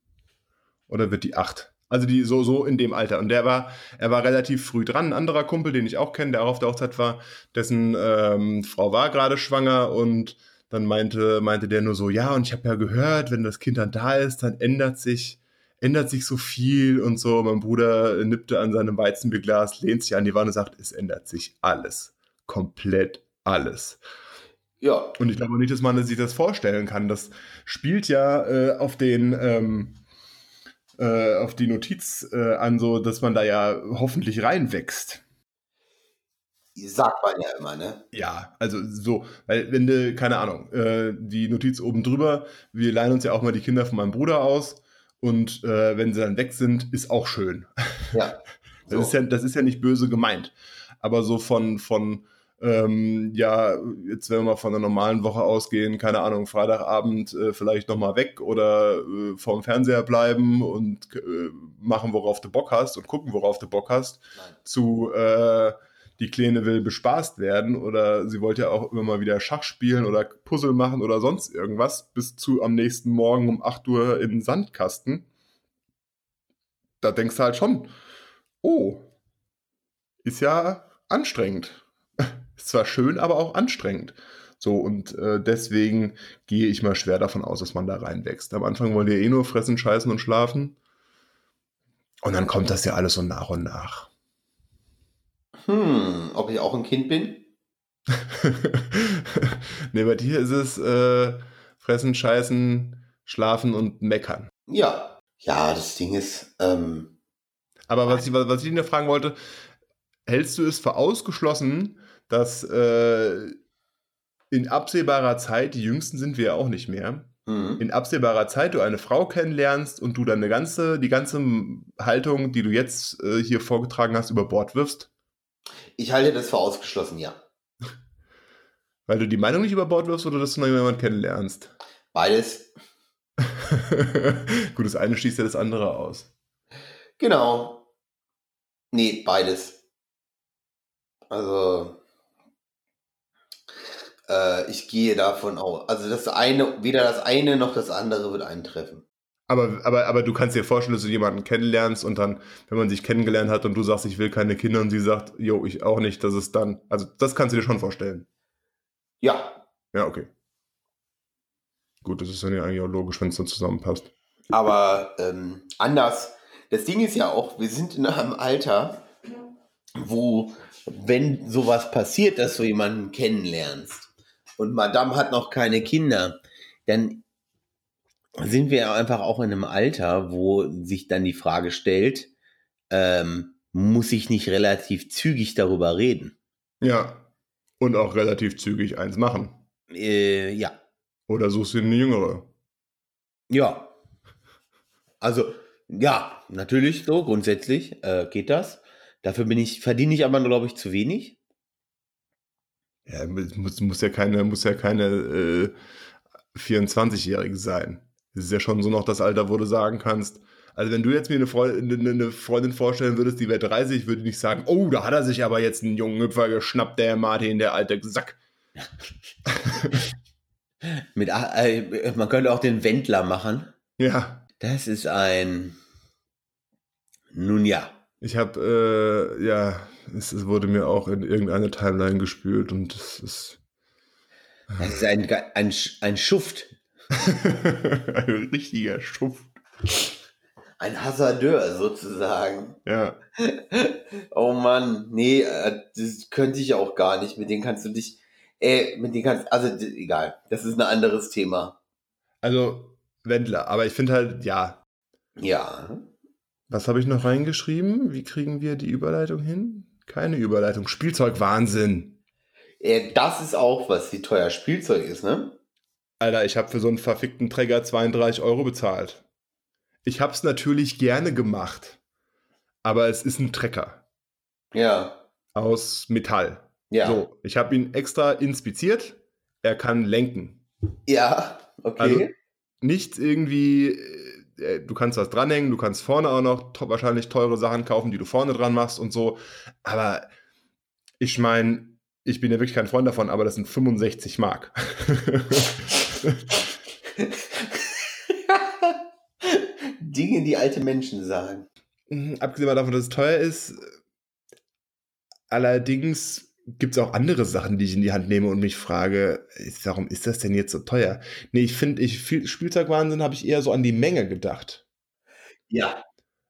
oder wird die acht? Also die so, so in dem Alter. Und der war, er war relativ früh dran. Ein anderer Kumpel, den ich auch kenne, der auch auf der Hochzeit war, dessen ähm, Frau war gerade schwanger und dann meinte, meinte der nur so, ja, und ich habe ja gehört, wenn das Kind dann da ist, dann ändert sich, ändert sich so viel und so. Mein Bruder nippte an seinem Weizenbierglas, lehnt sich an die Wand und sagt, es ändert sich alles. Komplett alles. Ja, Und ich glaube nicht, dass man sich das vorstellen kann. Das spielt ja äh, auf den ähm, äh, auf die Notiz äh, an, so dass man da ja hoffentlich reinwächst. sagt man ja immer, ne? Ja, also so, weil wenn du, keine Ahnung, äh, die Notiz oben drüber, wir leihen uns ja auch mal die Kinder von meinem Bruder aus und äh, wenn sie dann weg sind, ist auch schön. Ja. Das, ist ja, das ist ja nicht böse gemeint. Aber so von, von ähm, ja, jetzt wenn wir mal von einer normalen Woche ausgehen, keine Ahnung, Freitagabend äh, vielleicht nochmal weg oder äh, vorm Fernseher bleiben und äh, machen, worauf du Bock hast und gucken, worauf du Bock hast, Nein. zu äh, die Kleine will bespaßt werden oder sie wollte ja auch immer mal wieder Schach spielen oder Puzzle machen oder sonst irgendwas, bis zu am nächsten Morgen um 8 Uhr in den Sandkasten. Da denkst du halt schon, oh, ist ja anstrengend. Ist zwar schön, aber auch anstrengend. So, und äh, deswegen gehe ich mal schwer davon aus, dass man da reinwächst. Am Anfang wollt ihr eh nur fressen, scheißen und schlafen. Und dann kommt das ja alles so nach und nach. Hm, ob ich auch ein Kind bin? ne, bei dir ist es äh, fressen, scheißen, schlafen und meckern. Ja. Ja, das Ding ist, ähm, Aber was ich, was ich ihn fragen wollte, hältst du es für ausgeschlossen, dass äh, in absehbarer Zeit, die Jüngsten sind wir ja auch nicht mehr, mhm. in absehbarer Zeit du eine Frau kennenlernst und du deine ganze, die ganze Haltung, die du jetzt äh, hier vorgetragen hast, über Bord wirfst? ich halte das für ausgeschlossen, ja. Weil du die Meinung nicht über Bord wirfst oder dass du noch jemanden kennenlernst? Beides. Gut, das eine schließt ja das andere aus. Genau. Nee, beides. Also, äh, ich gehe davon aus. Also das eine, weder das eine noch das andere wird eintreffen. Aber, aber, aber du kannst dir vorstellen, dass du jemanden kennenlernst und dann, wenn man sich kennengelernt hat und du sagst, ich will keine Kinder und sie sagt, jo, ich auch nicht, dass es dann, also das kannst du dir schon vorstellen. Ja, Ja, okay. Gut, das ist dann ja eigentlich auch logisch, wenn es dann zusammenpasst. aber ähm, anders. Das Ding ist ja auch, wir sind in einem Alter, wo, wenn sowas passiert, dass du jemanden kennenlernst und Madame hat noch keine Kinder, dann sind wir einfach auch in einem Alter, wo sich dann die Frage stellt, ähm, muss ich nicht relativ zügig darüber reden? Ja. Und auch relativ zügig eins machen. Äh, ja. Oder suchst du eine jüngere? Ja. Also, ja, natürlich so, grundsätzlich äh, geht das. Dafür bin ich, verdiene ich aber, glaube ich, zu wenig. Ja, muss, muss ja keine, muss ja keine äh, 24-Jährige sein. Es ist ja schon so noch das Alter, wo du sagen kannst, also wenn du jetzt mir eine, Freundin, eine Freundin vorstellen würdest, die wäre 30, würde ich nicht sagen, oh, da hat er sich aber jetzt einen jungen Hüpfer geschnappt, der Martin, der alte Sack. Mit, äh, man könnte auch den Wendler machen. Ja. Das ist ein. Nun ja. Ich habe, äh, ja, es, es, wurde mir auch in irgendeine Timeline gespült und es ist. Das ist ein, ein, ein Schuft. ein richtiger Schuft. Ein Hasardeur sozusagen. Ja. oh Mann, nee, äh, das könnte ich auch gar nicht. Mit denen kannst du dich, äh, mit denen kannst, also egal, das ist ein anderes Thema. Also Wendler, aber ich finde halt, ja. Ja. Was habe ich noch reingeschrieben? Wie kriegen wir die Überleitung hin? Keine Überleitung. Spielzeugwahnsinn. Äh, das ist auch was, wie teuer Spielzeug ist, ne? Alter, ich habe für so einen verfickten Träger 32 Euro bezahlt. Ich habe es natürlich gerne gemacht, aber es ist ein Trecker. Ja. Aus Metall. Ja. So, ich habe ihn extra inspiziert. Er kann lenken. Ja, okay. Also nicht irgendwie, äh, du kannst was dranhängen, du kannst vorne auch noch to wahrscheinlich teure Sachen kaufen, die du vorne dran machst und so. Aber ich meine, ich bin ja wirklich kein Freund davon, aber das sind 65 Mark. Dinge, die alte Menschen sagen. Mhm, abgesehen davon, dass es teuer ist, allerdings gibt es auch andere Sachen, die ich in die Hand nehme und mich frage, warum ist das denn jetzt so teuer? Nee, ich finde, ich, Spielzeugwahnsinn habe ich eher so an die Menge gedacht. Ja.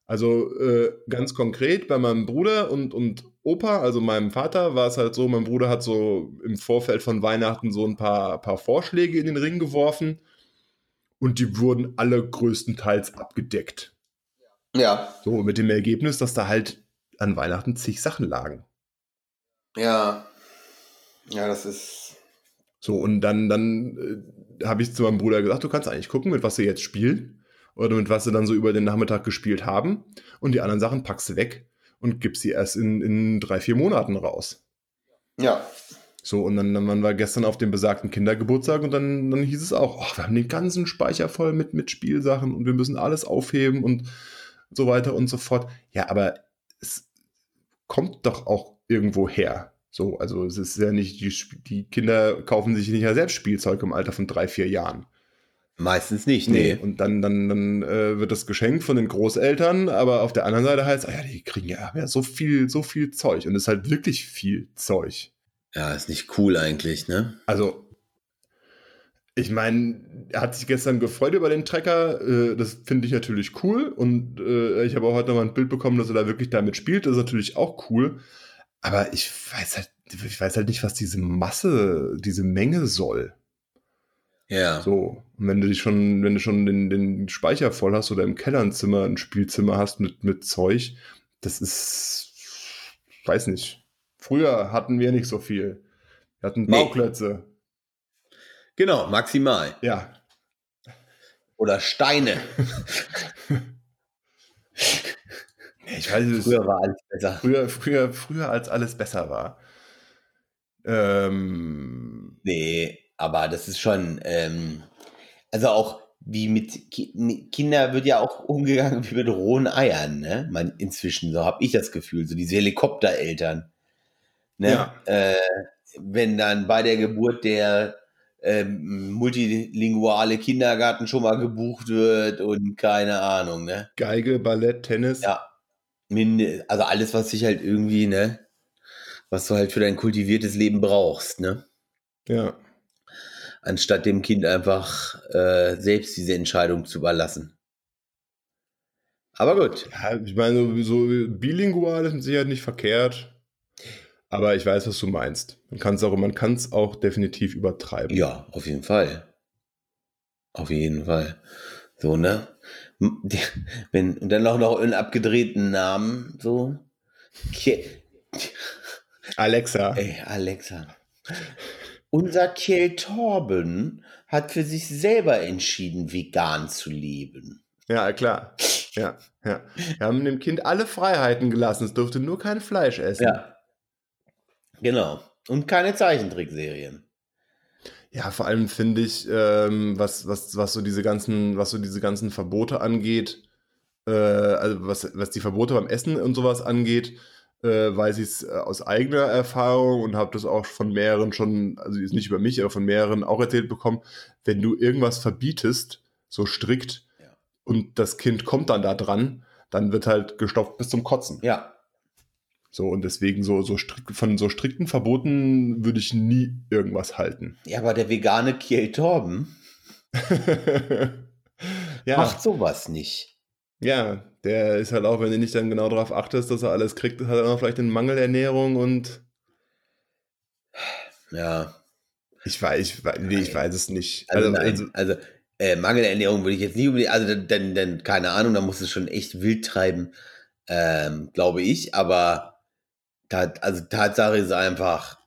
Also äh, ganz konkret bei meinem Bruder und, und Opa, also meinem Vater, war es halt so, mein Bruder hat so im Vorfeld von Weihnachten so ein paar, paar Vorschläge in den Ring geworfen und die wurden alle größtenteils abgedeckt. Ja. So, mit dem Ergebnis, dass da halt an Weihnachten zig Sachen lagen. Ja. Ja, das ist. So, und dann, dann äh, habe ich zu meinem Bruder gesagt, du kannst eigentlich gucken, mit was sie jetzt spielen oder mit was sie dann so über den Nachmittag gespielt haben. Und die anderen Sachen packst du weg und gibst sie erst in, in drei, vier Monaten raus. Ja. So, und dann, dann waren wir gestern auf dem besagten Kindergeburtstag und dann, dann hieß es auch, oh, wir haben den ganzen Speicher voll mit, mit Spielsachen und wir müssen alles aufheben und so weiter und so fort. Ja, aber es kommt doch auch irgendwo her. So, also es ist ja nicht, die, die Kinder kaufen sich nicht ja selbst Spielzeug im Alter von drei, vier Jahren. Meistens nicht, nee. Und dann, dann, dann äh, wird das geschenkt von den Großeltern, aber auf der anderen Seite heißt, ah ja, die kriegen ja, ja so viel, so viel Zeug. Und es ist halt wirklich viel Zeug. Ja, ist nicht cool eigentlich, ne? Also, ich meine, er hat sich gestern gefreut über den Trecker. Äh, das finde ich natürlich cool. Und äh, ich habe auch heute noch mal ein Bild bekommen, dass er da wirklich damit spielt. Das ist natürlich auch cool. Aber ich weiß halt, ich weiß halt nicht, was diese Masse, diese Menge soll. Ja. So, und wenn du dich schon, wenn du schon den, den Speicher voll hast oder im Keller ein Zimmer, ein Spielzimmer hast mit, mit Zeug, das ist, weiß nicht. Früher hatten wir nicht so viel. Wir hatten Nee. Bauklötze. Genau, maximal. Ja. Oder Steine. Ich weiß. Früher war alles besser. Früher, früher, früher als alles besser war. Ähm, Nee, aber das ist schon, ähm, also auch wie mit Ki mit Kinder wird ja auch umgegangen wie mit rohen Eiern, ne? Man, inzwischen, so habe ich das Gefühl, so diese Helikoptereltern. Ne? Ja. Äh, wenn dann bei der Geburt der ähm, multilinguale Kindergarten schon mal gebucht wird und keine Ahnung, ne? Geige, Ballett, Tennis. Ja. Minde, also alles, was sich halt irgendwie, ne, was du halt für dein kultiviertes Leben brauchst, ne? ja. Anstatt dem Kind einfach äh, selbst diese Entscheidung zu überlassen. Aber gut. Ja, ich meine, so bilingual ist mit Sicherheit nicht verkehrt. Aber ich weiß, was du meinst. Man kann es auch, man kann es auch definitiv übertreiben. Ja, auf jeden Fall. Auf jeden Fall. So, ne? Die- Wenn, und dann auch noch einen abgedrehten Namen, so. Ke Alexa. Ey, Alexa. Unser Kell Torben hat für sich selber entschieden, vegan zu leben. Ja, klar. Ja, ja. Wir haben dem Kind alle Freiheiten gelassen. Es durfte nur kein Fleisch essen. Ja. Genau. Und keine Zeichentrickserien. Ja, vor allem finde ich, ähm, was, was, was so diese ganzen, was so diese ganzen Verbote angeht, äh, also was, was die Verbote beim Essen und sowas angeht, äh, weiß ich es aus eigener Erfahrung und habe das auch von mehreren schon, also jetzt nicht über mich, aber von mehreren auch erzählt bekommen, wenn du irgendwas verbietest, so strikt, Ja. und das Kind kommt dann da dran, dann wird halt gestopft bis zum Kotzen. Ja. So, und deswegen so, so von so strikten Verboten würde ich nie irgendwas halten. Ja, aber der vegane Kiel Torben ja, macht sowas nicht. ja, der ist halt auch, wenn du nicht dann genau darauf achtest, dass er alles kriegt, hat er auch vielleicht eine Mangelernährung und Ja. ich weiß, ich, weiß- nee, ich weiß es nicht. Also, Also, also, also äh, Mangelernährung würde ich jetzt nicht unbedingt, also dann, dann, keine Ahnung, da muss es schon echt wild treiben, ähm, glaube ich, aber also Tatsache ist einfach,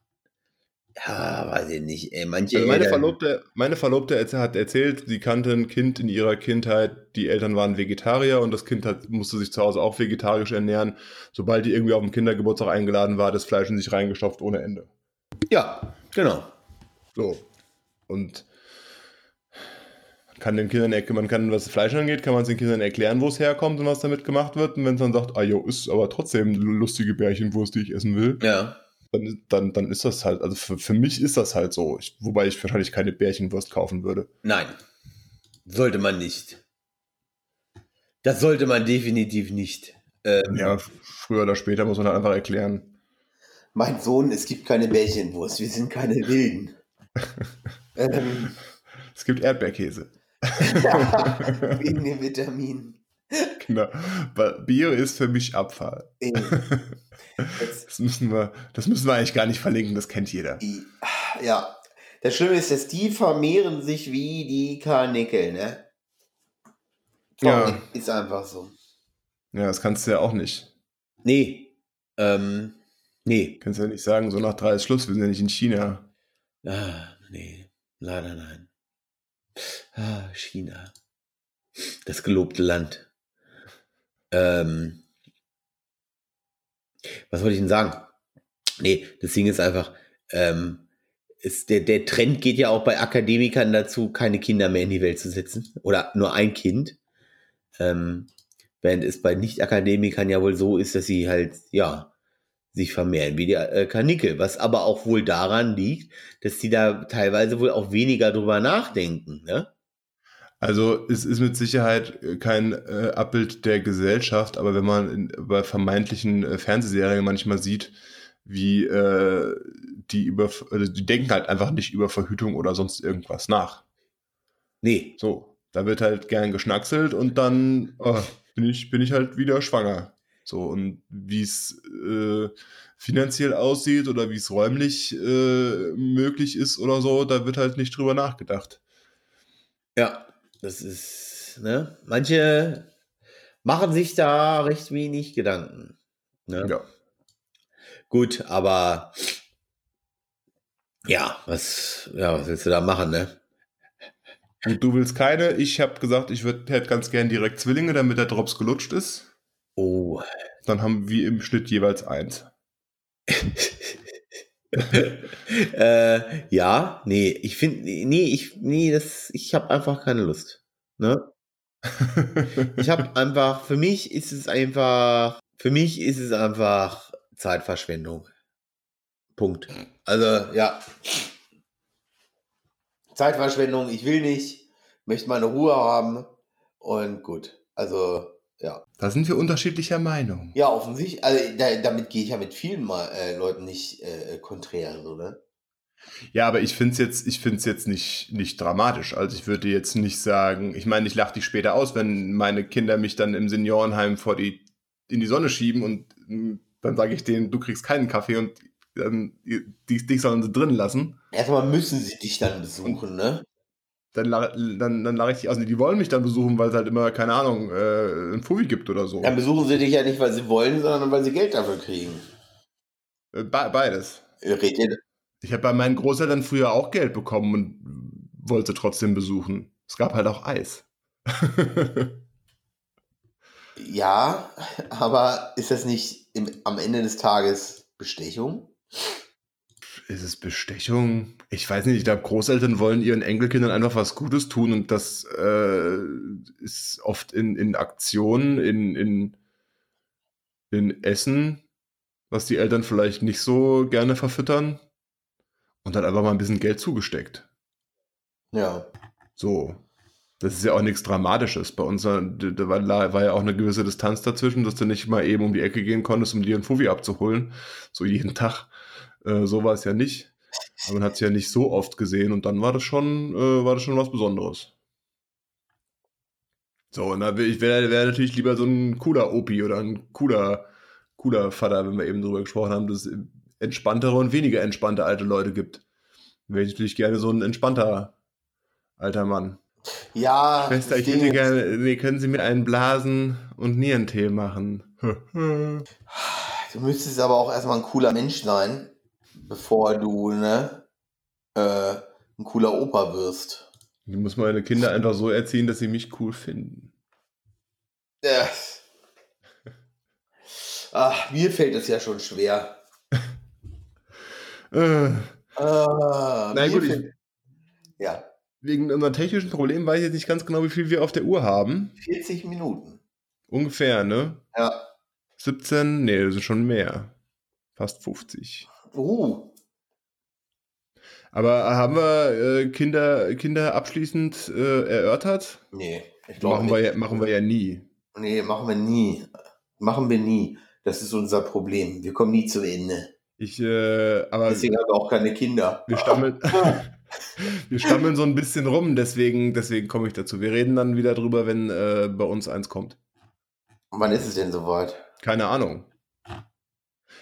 ja, weiß ich nicht, ey, manche also meine Eltern- Verlobte, meine Verlobte hat erzählt, sie kannte ein Kind in ihrer Kindheit, die Eltern waren Vegetarier und das Kind hat, musste sich zu Hause auch vegetarisch ernähren. Sobald die irgendwie auf dem Kindergeburtstag eingeladen war, das Fleisch in sich reingestopft ohne Ende. Ja, genau. So. Und kann den Kindern, man kann, was das Fleisch angeht, kann man es den Kindern erklären, wo es herkommt und was damit gemacht wird. Und wenn es dann sagt, ah jo, ist aber trotzdem eine lustige Bärchenwurst, die ich essen will, Ja. dann, dann, dann ist das halt, also für, für mich ist das halt so. Ich, wobei ich wahrscheinlich keine Bärchenwurst kaufen würde. Nein. Sollte man nicht. Das sollte man definitiv nicht. Ähm, Ja, früher oder später muss man halt einfach erklären. Mein Sohn, es gibt keine Bärchenwurst, wir sind keine Wilden. ähm, Es gibt Erdbeerkäse. wegen den Vitaminen. Genau. Bio ist für mich Abfall. Das, müssen wir, das müssen wir eigentlich gar nicht verlinken, das kennt jeder. ja, das Schlimme ist, dass die vermehren sich wie die Karnickel, ne? Ja. Ist einfach so. Ja, das kannst du ja auch nicht. Nee. Ähm, nee. Kannst ja nicht sagen, so nach drei ist Schluss, wir sind ja nicht in China. Ah, nee. Leider nein. Ah, China. Das gelobte Land. Ähm, was wollte ich denn sagen? Nee, das Ding ist einfach, ähm, ist der, der Trend geht ja auch bei Akademikern dazu, keine Kinder mehr in die Welt zu setzen. Oder nur ein Kind. Ähm, während es bei Nicht-Akademikern ja wohl so ist, dass sie halt, ja, sich vermehren wie die äh, Karnickel. Was aber auch wohl daran liegt, dass die da teilweise wohl auch weniger drüber nachdenken, ne? Also es ist mit Sicherheit kein äh, Abbild der Gesellschaft, aber wenn man in, bei vermeintlichen äh, Fernsehserien manchmal sieht, wie äh, die über, also die denken halt einfach nicht über Verhütung oder sonst irgendwas nach. Nee. So, da wird halt gern geschnackselt und dann oh, bin ich bin ich halt wieder schwanger. So und wie es äh, finanziell aussieht oder wie es räumlich äh, möglich ist oder so, da wird halt nicht drüber nachgedacht. Ja, das ist, ne? Manche machen sich da recht wenig Gedanken. Ne? Ja. Gut, aber ja, was, ja, was willst du da machen, ne? Und du willst keine. Ich habe gesagt, ich würd, hätte ganz gern direkt Zwillinge, damit der Drops gelutscht ist. Oh. Dann haben wir im Schnitt jeweils eins. äh, ja, nee, ich finde, nee, ich, nee, das, ich habe einfach keine Lust. Ne? ich habe einfach, für mich ist es einfach, für mich ist es einfach Zeitverschwendung. Punkt. Also, ja. Zeitverschwendung, ich will nicht, möchte meine Ruhe haben und gut. Also, ja. Da sind wir unterschiedlicher Meinung. Ja, offensichtlich. Also, da, damit gehe ich ja mit vielen Mal, äh, Leuten nicht äh, konträr, so, ne? Ja, aber ich finde es jetzt, ich find's jetzt nicht, nicht dramatisch. Also ich würde jetzt nicht sagen, ich meine, ich lache dich später aus, wenn meine Kinder mich dann im Seniorenheim vor die, in die Sonne schieben und hm, dann sage ich denen, du kriegst keinen Kaffee und dann, dich, dich sollen sie drin lassen. Erstmal müssen sie dich dann besuchen, und ne? Dann, dann, dann lache ich dich aus. Die wollen mich dann besuchen, weil es halt immer, keine Ahnung, äh, ein Fui gibt oder so. Dann besuchen sie dich ja nicht, weil sie wollen, sondern weil sie Geld dafür kriegen. Äh, be beides. Redet ihr, ich habe bei meinen Großeltern früher auch Geld bekommen und wollte trotzdem besuchen. Es gab halt auch Eis. ja, aber ist das nicht im, am Ende des Tages Bestechung? Ist es Bestechung? Ich weiß nicht, ich glaube, Großeltern wollen ihren Enkelkindern einfach was Gutes tun und das äh, ist oft in, in Aktionen, in, in, in Essen, was die Eltern vielleicht nicht so gerne verfüttern und dann einfach mal ein bisschen Geld zugesteckt. Ja. So. Das ist ja auch nichts Dramatisches. Bei uns da, war, war, ja auch eine gewisse Distanz dazwischen, dass du nicht mal eben um die Ecke gehen konntest, um dir einen Fuffi abzuholen. So jeden Tag. Äh, so war es ja nicht. Aber man hat es ja nicht so oft gesehen und dann war das schon, äh, war das schon was Besonderes. So, und da ich wäre wär natürlich lieber so ein cooler Opi oder ein cooler, cooler Vater, wenn wir eben drüber gesprochen haben, dass entspanntere und weniger entspannte alte Leute gibt. Wäre ich natürlich gerne so ein entspannter alter Mann. Ja. Schwester, ich hätte gerne, nee, können Sie mir einen Blasen und Nierentee machen? du müsstest aber auch erstmal ein cooler Mensch sein, bevor du, ne, äh, ein cooler Opa wirst. Ich muss meine Kinder einfach so erziehen, dass sie mich cool finden. Ja. Ach, mir fällt es ja schon schwer. Äh. Ah, Na gut, ich, ja. Wegen unserem technischen Problem weiß ich jetzt nicht ganz genau, wie viel wir auf der Uhr haben. 40 Minuten. Ungefähr, ne? Ja. 17? Nee, das ist schon mehr. Fast 50. Uh. Aber haben wir äh, Kinder, Kinder abschließend äh, erörtert? Nee, ich glaube machen, wir ja, machen wir ja nie. Nee, machen wir nie. Machen wir nie. Das ist unser Problem. Wir kommen nie zu Ende. Ich, äh, aber. Deswegen haben wir auch keine Kinder. Wir stammeln, wir stammeln so ein bisschen rum, deswegen, deswegen komme ich dazu. Wir reden dann wieder drüber, wenn äh, bei uns eins kommt. Und wann ist es denn soweit? Keine Ahnung.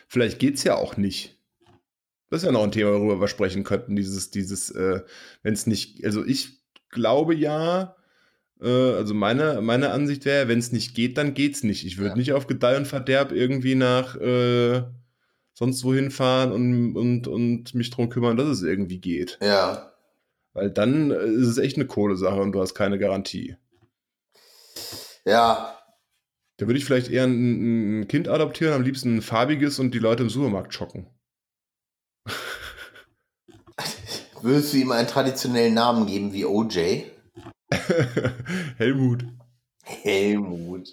Vielleicht geht es ja auch nicht. Das ist ja noch ein Thema, worüber wir sprechen könnten. Dieses, dieses, äh, wenn es nicht, also ich glaube ja, äh, also meine, meine Ansicht wäre, wenn es nicht geht, dann geht's nicht. Ich würde ja. nicht auf Gedeih und Verderb irgendwie nach äh, sonst wohin fahren und, und, und mich darum kümmern, dass es irgendwie geht. Ja. Weil dann äh, ist es echt eine Kohlesache und du hast keine Garantie. Ja. Da würde ich vielleicht eher ein, ein, Kind adoptieren, am liebsten ein farbiges und die Leute im Supermarkt schocken. Würdest du ihm einen traditionellen Namen geben wie OJ? Helmut. Helmut.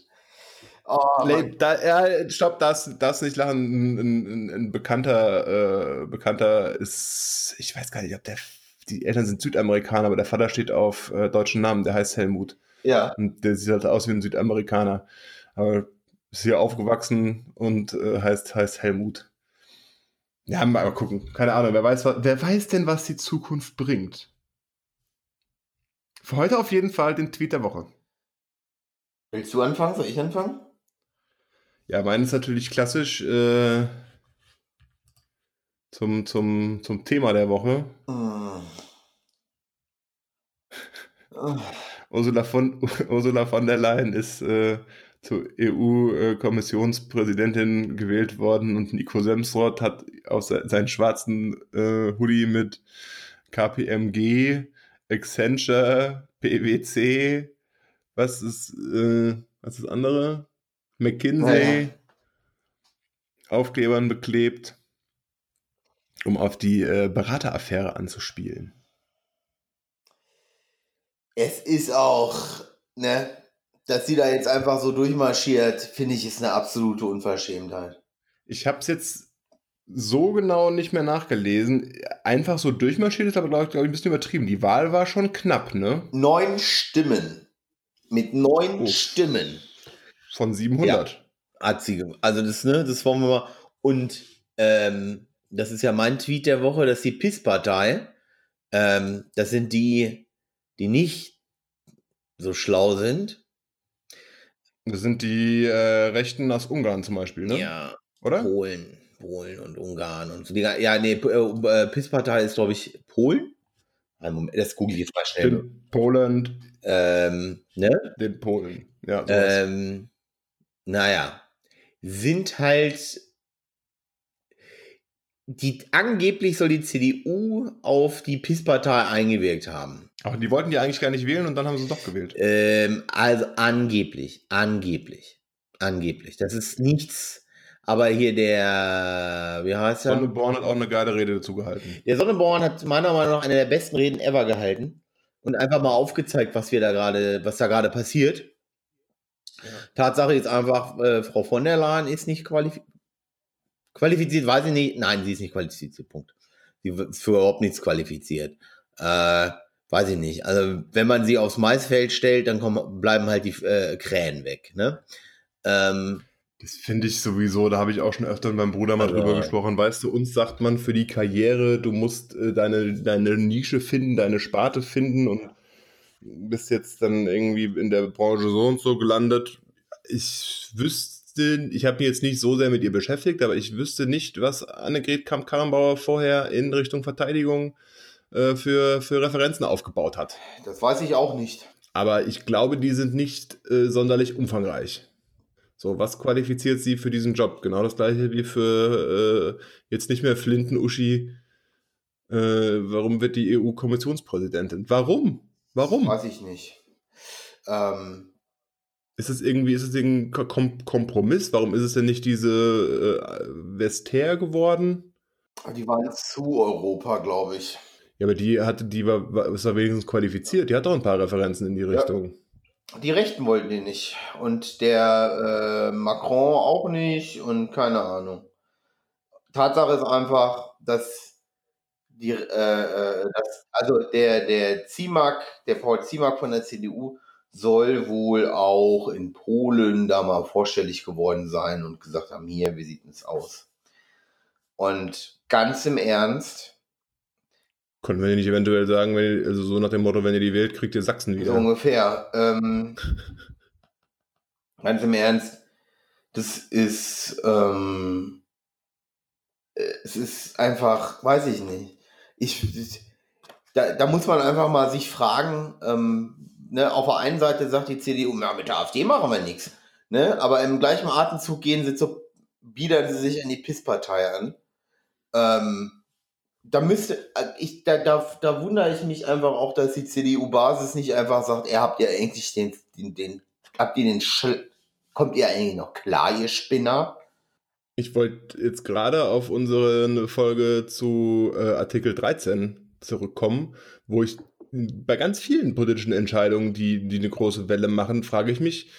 Oh, da, ja, stopp, das, das nicht lachen. Ein, ein, ein bekannter, äh, bekannter ist, ich weiß gar nicht, ob der, die Eltern sind Südamerikaner, aber der Vater steht auf äh, deutschen Namen, der heißt Helmut. Ja. Und der sieht halt aus wie ein Südamerikaner. Aber ist hier aufgewachsen und äh, heißt, heißt Helmut. Ja, mal gucken. Keine Ahnung. Wer weiß, wer weiß denn, was die Zukunft bringt? Für heute auf jeden Fall den Tweet der Woche. Willst du anfangen? Soll ich anfangen? Ja, meine ist natürlich klassisch äh, zum, zum, zum Thema der Woche. Mm. Ursula von, Ursula von der Leyen ist äh, zur EU-Kommissionspräsidentin gewählt worden und Nico Semsrott hat auf seinen schwarzen äh, Hoodie mit KPMG, Accenture, PwC, was ist, äh, was ist das andere? McKinsey, ja. Aufklebern beklebt, um auf die äh, Berateraffäre anzuspielen. Es ist auch, ne, dass sie da jetzt einfach so durchmarschiert, finde ich, ist eine absolute Unverschämtheit. Ich habe es jetzt so genau nicht mehr nachgelesen. Einfach so durchmarschiert ist aber, glaube ich, ein bisschen übertrieben. Die Wahl war schon knapp, ne? Neun Stimmen. Mit neun oh. Stimmen. Von 700. Ja, hat sie Also das, ne, das wollen wir mal. Und ähm, das ist ja mein Tweet der Woche, dass die PIS-Partei, ähm, das sind die, die nicht so schlau sind. Das sind die äh, Rechten aus Ungarn zum Beispiel, ne? Ja. Oder? Polen. Polen und Ungarn und so. Ja, nee, äh, PIS-Partei ist, glaube ich, Polen. Das google ich jetzt mal schnell. Den Poland. Ähm, ne? Den Polen. Ja. Ähm, naja. Sind halt. Die angeblich soll die CDU auf die PIS-Partei eingewirkt haben. Aber die wollten die eigentlich gar nicht wählen und dann haben sie es doch gewählt. Ähm, also angeblich, angeblich, angeblich. Das ist nichts aber hier der, wie heißt er? Sonneborn hat auch eine geile Rede dazu gehalten. Der Sonneborn hat meiner Meinung nach eine der besten Reden ever gehalten und einfach mal aufgezeigt, was wir da gerade, was da gerade passiert. Ja. Tatsache ist einfach, äh, Frau von der Leyen ist nicht qualifiziert. Qualifiziert, weiß ich nicht. Nein, sie ist nicht qualifiziert. Punkt. Sie ist für überhaupt nichts qualifiziert. Äh, weiß ich nicht. Also, wenn man sie aufs Maisfeld stellt, dann kommen, bleiben halt die äh, Krähen weg. Ne? Ähm, das finde ich sowieso, da habe ich auch schon öfter mit meinem Bruder mal also, drüber gesprochen. Weißt du, uns sagt man für die Karriere, du musst äh, deine, deine Nische finden, deine Sparte finden und bist jetzt dann irgendwie in der Branche so und so gelandet. Ich wüsste, ich habe mich jetzt nicht so sehr mit ihr beschäftigt, aber ich wüsste nicht, was Annegret Kamp-Karrenbauer vorher in Richtung Verteidigung äh, für, für Referenzen aufgebaut hat. Das weiß ich auch nicht. Aber ich glaube, die sind nicht äh, sonderlich umfangreich. So, was qualifiziert sie für diesen Job? Genau das gleiche wie für äh, jetzt nicht mehr Flinten-Uschi. Äh, warum wird die EU-Kommissionspräsidentin? Warum? Warum? Weiß ich nicht. Ähm, ist es irgendwie, ist es ein Kom Kompromiss? Warum ist es denn nicht diese äh, Vestager geworden? Die waren zu Europa, glaube ich. Ja, aber die hatte, die war, war, ist wenigstens qualifiziert. Die hat doch ein paar Referenzen in die Richtung. Ja. Die Rechten wollten den nicht. Und der äh, Macron auch nicht und keine Ahnung. Tatsache ist einfach, dass die, äh, äh dass, also der, der Zimak, der Paul Zimak von der CDU, soll wohl auch in Polen da mal vorstellig geworden sein und gesagt haben, hier, wie sieht es aus? Und ganz im Ernst, können wir nicht eventuell sagen, wenn, also so nach dem Motto, wenn ihr die wählt, kriegt ihr Sachsen wieder. So ungefähr. Ähm, ganz im Ernst, das ist, ähm, es ist einfach, weiß ich nicht. Ich, da, da muss man einfach mal sich fragen, ähm, ne, auf der einen Seite sagt die CDU, ja, mit der AfD machen wir nichts. Ne? Aber im gleichen Atemzug gehen sie so, biedern sie sich an die PIS-Partei an. Ähm, da müsste, äh, ich, da, da, da wundere ich mich einfach auch, dass die CDU-Basis nicht einfach sagt, ihr habt ja eigentlich den, den, den habt ihr den Sch kommt ihr eigentlich noch klar, ihr Spinner? Ich wollte jetzt gerade auf unsere Folge zu äh, Artikel 13 zurückkommen, wo ich bei ganz vielen politischen Entscheidungen, die, die eine große Welle machen, frage ich mich,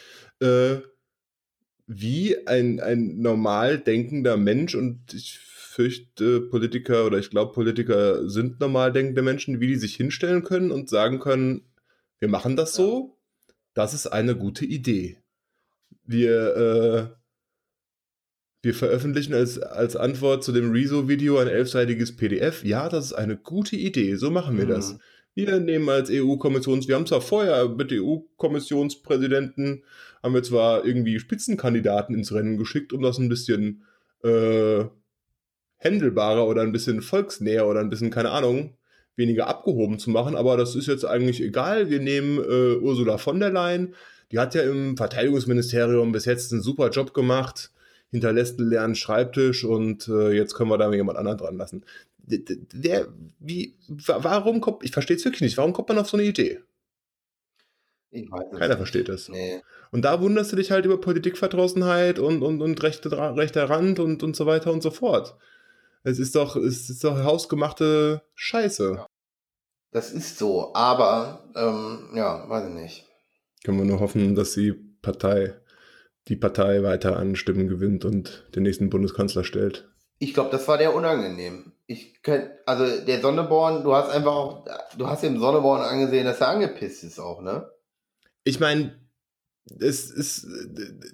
äh, wie ein, ein normal denkender Mensch, und ich fürchte, Politiker oder ich glaube, Politiker sind normal denkende Menschen, wie die sich hinstellen können und sagen können, wir machen das so, das ist eine gute Idee. Wir, äh, wir veröffentlichen als, als Antwort zu dem Rezo-Video ein elfseitiges PDF. Ja, das ist eine gute Idee, so machen wir mhm. das. Wir nehmen als EU-Kommissions, wir haben zwar vorher mit EU-Kommissionspräsidenten, haben wir zwar irgendwie Spitzenkandidaten ins Rennen geschickt, um das ein bisschen äh, händelbarer oder ein bisschen volksnäher oder ein bisschen, keine Ahnung, weniger abgehoben zu machen, aber das ist jetzt eigentlich egal. Wir nehmen äh, Ursula von der Leyen, die hat ja im Verteidigungsministerium bis jetzt einen super Job gemacht, hinterlässt einen leeren Schreibtisch und äh, jetzt können wir da jemand anderen dran lassen. Der, wie, warum kommt, ich verstehe es wirklich nicht, warum kommt man auf so eine Idee? Keiner versteht das. Nee. Und da wunderst du dich halt über Politikverdrossenheit und, und, und rechte, rechter Rand und, und so weiter und so fort. Es ist doch, es ist doch hausgemachte Scheiße. Das ist so, aber ähm, ja, weiß ich nicht. Können wir nur hoffen, dass die Partei, die Partei weiter an Stimmen gewinnt und den nächsten Bundeskanzler stellt. Ich glaube, das war der unangenehm. Ich könnt, also der Sonneborn, du hast einfach auch, du hast dem Sonneborn angesehen, dass er angepisst ist auch, ne? Ich meine, es ist,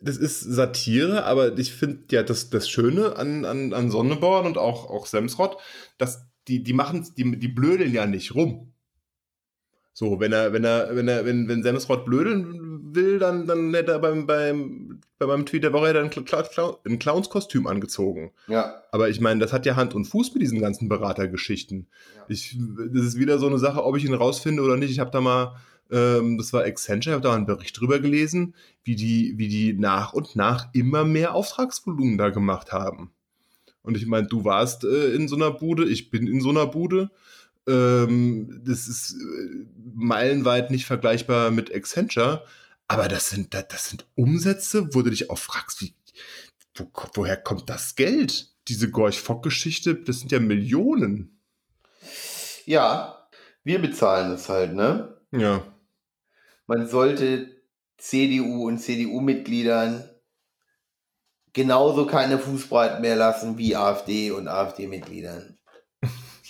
das ist Satire, aber ich finde ja das, das Schöne an, an, an Sonneborn und auch, auch Semsrott, dass die, die machen, die, die blödeln ja nicht rum. So, wenn er, wenn er, wenn er, wenn, wenn Semsrott blödeln will, dann, dann hätte er beim, beim, bei meinem Tweet der Woche ein, ein Clownskostüm angezogen. Ja. Aber ich meine, das hat ja Hand und Fuß mit diesen ganzen Beratergeschichten. Ja. Ich, das ist wieder so eine Sache, ob ich ihn rausfinde oder nicht. Ich habe da mal ähm, das war Accenture, ich habe da einen Bericht drüber gelesen, wie die, wie die nach und nach immer mehr Auftragsvolumen da gemacht haben. Und ich meine, du warst äh, in so einer Bude, ich bin in so einer Bude. Ähm, das ist äh, meilenweit nicht vergleichbar mit Accenture, aber das sind, das, das sind Umsätze, wo du dich auch fragst, wie, wo, woher kommt das Geld? Diese Gorch-Fock-Geschichte, das sind ja Millionen. Ja, wir bezahlen es halt, ne? Ja man sollte CDU und CDU-Mitgliedern genauso keine Fußbreiten mehr lassen wie AfD und AfD-Mitgliedern.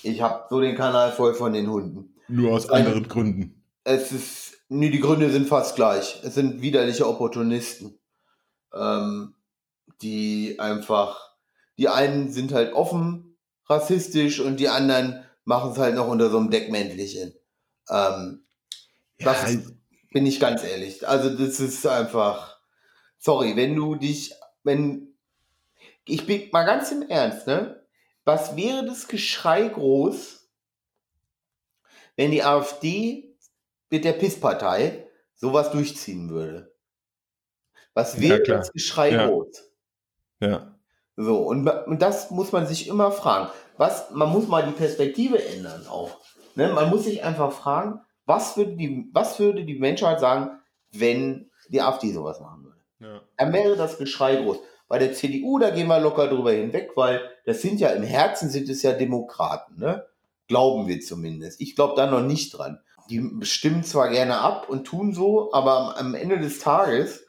Ich habe so den Kanal voll von den Hunden. Nur aus anderen Ein, Gründen. Es ist, nee, die Gründe sind fast gleich. Es sind widerliche Opportunisten, ähm, die einfach, die einen sind halt offen rassistisch und die anderen machen es halt noch unter so einem Deckmäntelchen. Ähm, ja, das, ist, bin ich ganz ehrlich. Also das ist einfach, sorry, wenn du dich, wenn, ich bin mal ganz im Ernst, ne? Was wäre das Geschrei groß, wenn die AfD mit der PIS-Partei sowas durchziehen würde? Was wäre ja, das Geschrei ja. groß? Ja. So, und, und das muss man sich immer fragen. Was, man muss mal die Perspektive ändern auch. Ne? Man muss sich einfach fragen, was würde die, was würde die Menschheit sagen, wenn die AfD sowas machen würde? Ja. Dann wäre das Geschrei groß. Bei der CDU, da gehen wir locker drüber hinweg, weil das sind ja im Herzen sind es ja Demokraten, ne? Glauben wir zumindest. Ich glaube da noch nicht dran. Die stimmen zwar gerne ab und tun so, aber am Ende des Tages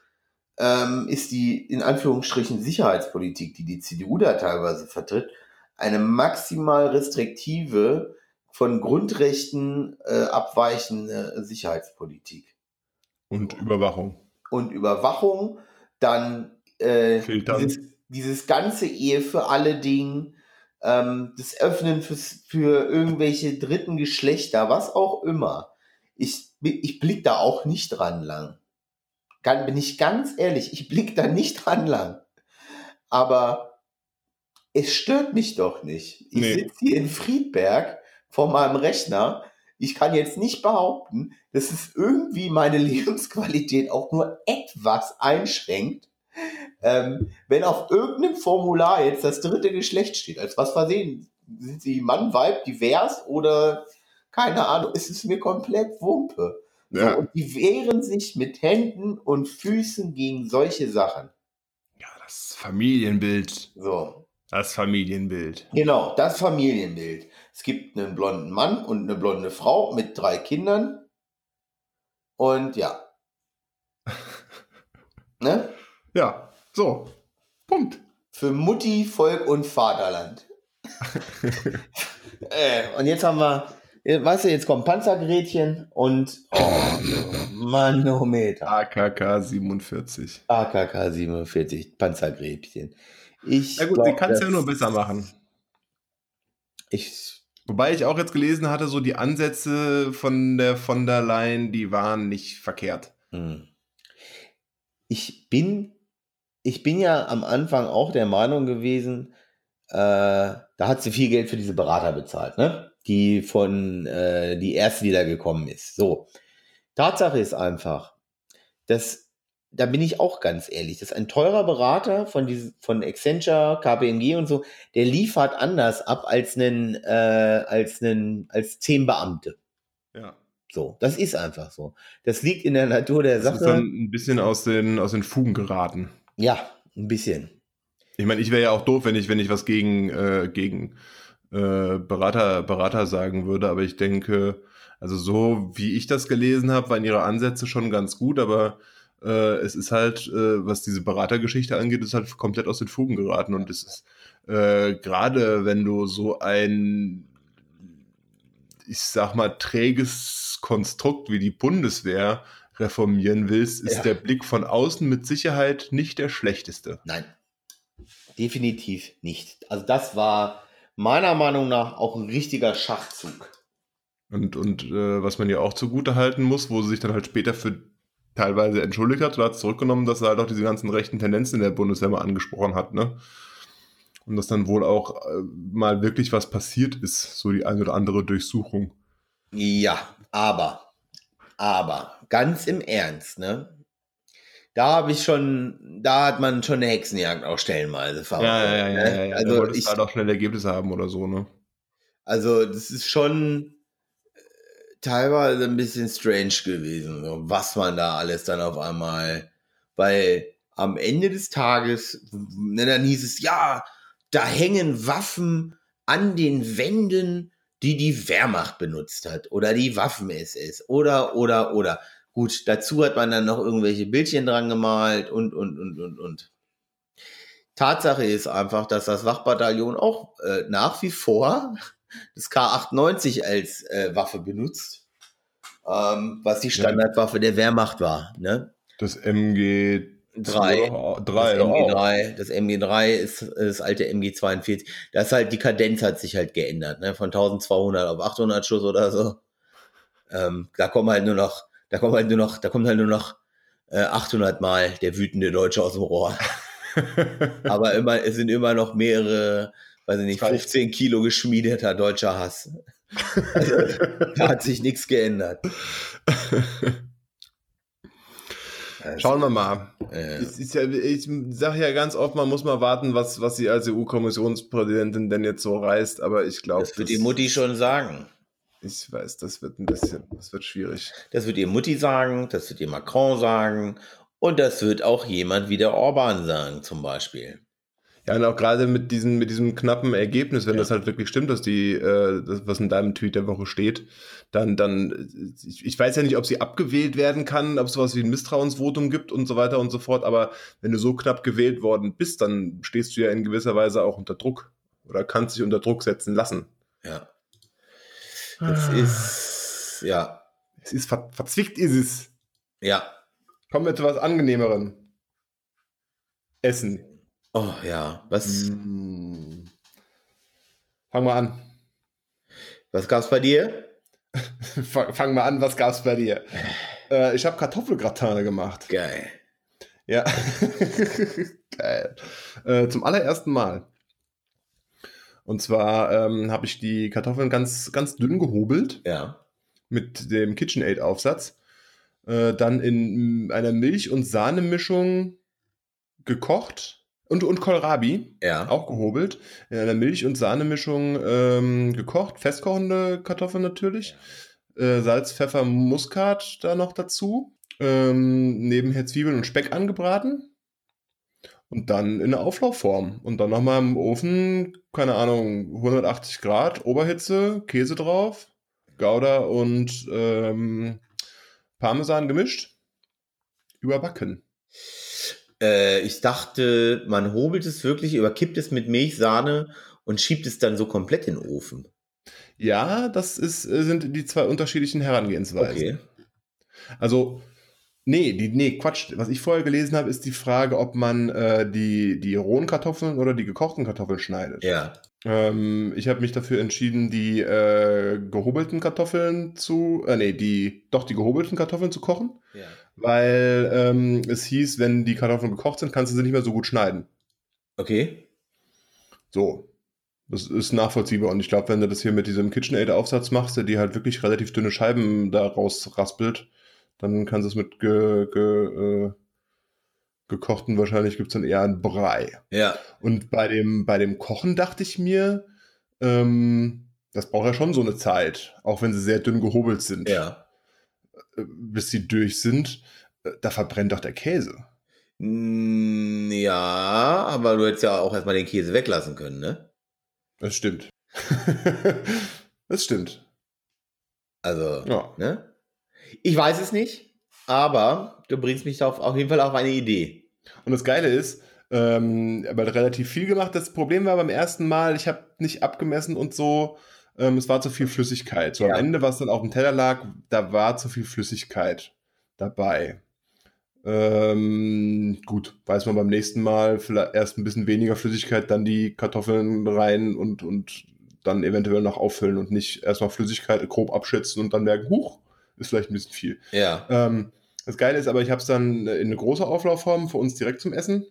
ähm, ist die in Anführungsstrichen Sicherheitspolitik, die die CDU da teilweise vertritt, eine maximal restriktive von Grundrechten äh, abweichende Sicherheitspolitik. Und Überwachung. Und Überwachung, dann äh, dieses, dieses, ganze Ehe für alle Ding, ähm, das Öffnen fürs, für irgendwelche dritten Geschlechter, was auch immer. Ich, ich blick da auch nicht dran lang. Kann, bin ich ganz ehrlich, ich blick da nicht dran lang. Aber es stört mich doch nicht. Ich nee. sitze hier in Friedberg vor meinem Rechner. Ich kann jetzt nicht behaupten, dass es irgendwie meine Lebensqualität auch nur etwas einschränkt, ähm, wenn auf irgendeinem Formular jetzt das dritte Geschlecht steht. Als was versehen? Sind sie Mann, Weib, divers oder keine Ahnung? Es ist mir komplett Wumpe. Ja. So, und die wehren sich mit Händen und Füßen gegen solche Sachen. Ja, das Familienbild. So. Das Familienbild. Genau, das Familienbild. Es gibt einen blonden Mann und eine blonde Frau mit drei Kindern. Und ja. ne? Ja, so. Punkt. Für Mutti, Volk und Vaterland. äh, und jetzt haben wir, weißt du, jetzt kommt Panzergrätchen und oh, Manometer. AKK 47. AKK 47, Panzergrätchen. Ich Na gut, glaub, sie kann es ja nur besser machen. Ich. Wobei ich auch jetzt gelesen hatte, so die Ansätze von der von der Leyen, die waren nicht verkehrt. Hm. Ich bin, ich bin ja am Anfang auch der Meinung gewesen, äh, da hat sie viel Geld für diese Berater bezahlt, ne? Die von, äh, die erste, die da gekommen ist. So. Tatsache ist einfach, dass da bin ich auch ganz ehrlich, das ist ein teurer Berater von, diesem, von Accenture, KPMG und so, der liefert anders ab als einen, äh, als einen, als zehn Beamte. Ja. So, das ist einfach so. Das liegt in der Natur der Das Sache. ist dann ein bisschen aus den, aus den Fugen geraten. Ja, ein bisschen. Ich meine, ich wäre ja auch doof, wenn ich, wenn ich was gegen, äh, gegen äh, Berater, Berater sagen würde, aber ich denke, also so wie ich das gelesen habe, waren ihre Ansätze schon ganz gut, aber äh, es ist halt, äh, was diese Beratergeschichte angeht, ist halt komplett aus den Fugen geraten und es ist äh, gerade, wenn du so ein, ich sag mal, träges Konstrukt wie die Bundeswehr reformieren willst, ist Ja. der Blick von außen mit Sicherheit nicht der schlechteste. Nein, definitiv nicht. Also das war meiner Meinung nach auch ein richtiger Schachzug. Und, und äh, was man ja auch zugute halten muss, wo sie sich dann halt später für teilweise entschuldigt hat oder hat zurückgenommen, dass er halt auch diese ganzen rechten Tendenzen in der Bundeswehr mal angesprochen hat, ne? Und dass dann wohl auch äh, mal wirklich was passiert ist, so die eine oder andere Durchsuchung. Ja, aber, aber, ganz im Ernst, ne? Da habe ich schon, da hat man schon eine Hexenjagd auch stellenweise verfolgt. ne? Da Also wolltest ich, halt auch schnell Ergebnisse haben oder so, ne? also das ist schon äh, teilweise ein bisschen strange gewesen, so, was man da alles dann auf einmal, weil am Ende des Tages, ne, dann hieß es, ja, da hängen Waffen an den Wänden, die die Wehrmacht benutzt hat oder die Waffen-SS oder, oder, oder. Gut, dazu hat man dann noch irgendwelche Bildchen dran gemalt und, und, und, und, und. Tatsache ist einfach, dass das Wachbataillon auch äh, nach wie vor das K98 als äh, Waffe benutzt, ähm, was die Standardwaffe der Wehrmacht war. Ne? Das MG Drei. Drei, Das doch auch. MG3, das MG3 ist äh, das alte MG42. Das ist halt, die Kadenz hat sich halt geändert, ne? Von 1200 auf 800 Schuss oder so. Ähm, da kommen halt nur noch, da kommen halt nur noch, da kommt halt nur noch äh, 800 Mal der wütende Deutsche aus dem Rohr. Aber immer, es sind immer noch mehrere, weiß ich nicht, Zwei. 15 Kilo geschmiedeter deutscher Hass. Also, da hat sich nichts geändert. Also, Schauen wir mal. äh, ist ja, ich sage ja ganz oft, man muss mal warten, was, was sie als EU-Kommissionspräsidentin denn jetzt so reißt, aber ich glaube. das wird die Mutti schon sagen. Ich weiß, das wird ein bisschen, das wird schwierig. Das wird ihr Mutti sagen, das wird ihr Macron sagen und das wird auch jemand wie der Orban sagen, zum Beispiel. Ja, und auch gerade mit diesem, mit diesem knappen Ergebnis, wenn Ja. das halt wirklich stimmt, dass die, äh, das, was in deinem Tweet der Woche steht, dann, dann, ich, ich weiß ja nicht, ob sie abgewählt werden kann, ob es sowas wie ein Misstrauensvotum gibt und so weiter und so fort, aber wenn du so knapp gewählt worden bist, dann stehst du ja in gewisser Weise auch unter Druck oder kannst dich unter Druck setzen lassen. Ja. Das ist, ja, Es ist ver verzwickt ist es. ja. Kommen wir zu was angenehmeren. Essen. Oh ja, was, Mm. Fang mal an. was gab's bei dir? Fang, fang mal an, was gab's bei dir? Äh, ich habe Kartoffelgratane gemacht. Geil. Ja. Geil. Äh, zum allerersten Mal. Und zwar ähm, habe ich die Kartoffeln ganz, ganz dünn gehobelt Ja. mit dem KitchenAid-Aufsatz. Äh, dann in einer Milch- und Sahnemischung gekocht. Und, und Kohlrabi, Ja. auch gehobelt. In einer Milch- und Sahnemischung ähm, gekocht. Festkochende Kartoffeln natürlich. Äh, Salz, Pfeffer, Muskat da noch dazu. Ähm, nebenher Zwiebeln und Speck angebraten. Und dann in eine Auflaufform. Und dann nochmal im Ofen, keine Ahnung, 180 Grad, Oberhitze, Käse drauf, Gouda und ähm, Parmesan gemischt. Überbacken. Äh, ich dachte, man hobelt es wirklich, überkippt es mit Milch, Sahne und schiebt es dann so komplett in den Ofen. Ja, das ist, äh, sind die zwei unterschiedlichen Herangehensweisen. Okay. Also, nee, die, nee, Quatsch. Was ich vorher gelesen habe, ist die Frage, ob man äh, die, die rohen Kartoffeln oder die gekochten Kartoffeln schneidet. Ja. Ähm, ich habe mich dafür entschieden, die äh, gehobelten Kartoffeln zu, äh, nee, die, doch die gehobelten Kartoffeln zu kochen, Ja. weil ähm, es hieß, wenn die Kartoffeln gekocht sind, kannst du sie nicht mehr so gut schneiden. Okay. So. Das ist nachvollziehbar und ich glaube, wenn du das hier mit diesem KitchenAid-Aufsatz machst, der die halt wirklich relativ dünne Scheiben da rausraspelt, dann kannst du es mit ge, ge, äh, gekochten wahrscheinlich gibt es dann eher einen Brei. Ja. Und bei dem, bei dem Kochen dachte ich mir, ähm, das braucht ja schon so eine Zeit, auch wenn sie sehr dünn gehobelt sind. Ja. Äh, Bis sie durch sind, äh, da verbrennt doch der Käse. Mm, Ja, aber du hättest ja auch erstmal den Käse weglassen können, ne? Das stimmt. das stimmt. Also, Ja. ne? Ich weiß es nicht, aber du bringst mich auf, auf jeden Fall auf eine Idee. Und das Geile ist, ähm, aber relativ viel gemacht. Das Problem war beim ersten Mal, ich habe nicht abgemessen und so. Ähm, es war zu viel Flüssigkeit. So Ja. am Ende, was dann auf dem Teller lag, da war zu viel Flüssigkeit dabei. Ähm, gut, weiß man beim nächsten Mal vielleicht erst ein bisschen weniger Flüssigkeit, dann die Kartoffeln rein und, und dann eventuell noch auffüllen und nicht erstmal Flüssigkeit grob abschätzen und dann merken, huch, ist vielleicht ein bisschen viel. Ja. Ähm, das Geile ist aber, ich habe es dann in eine große Auflaufform für uns direkt zum Essen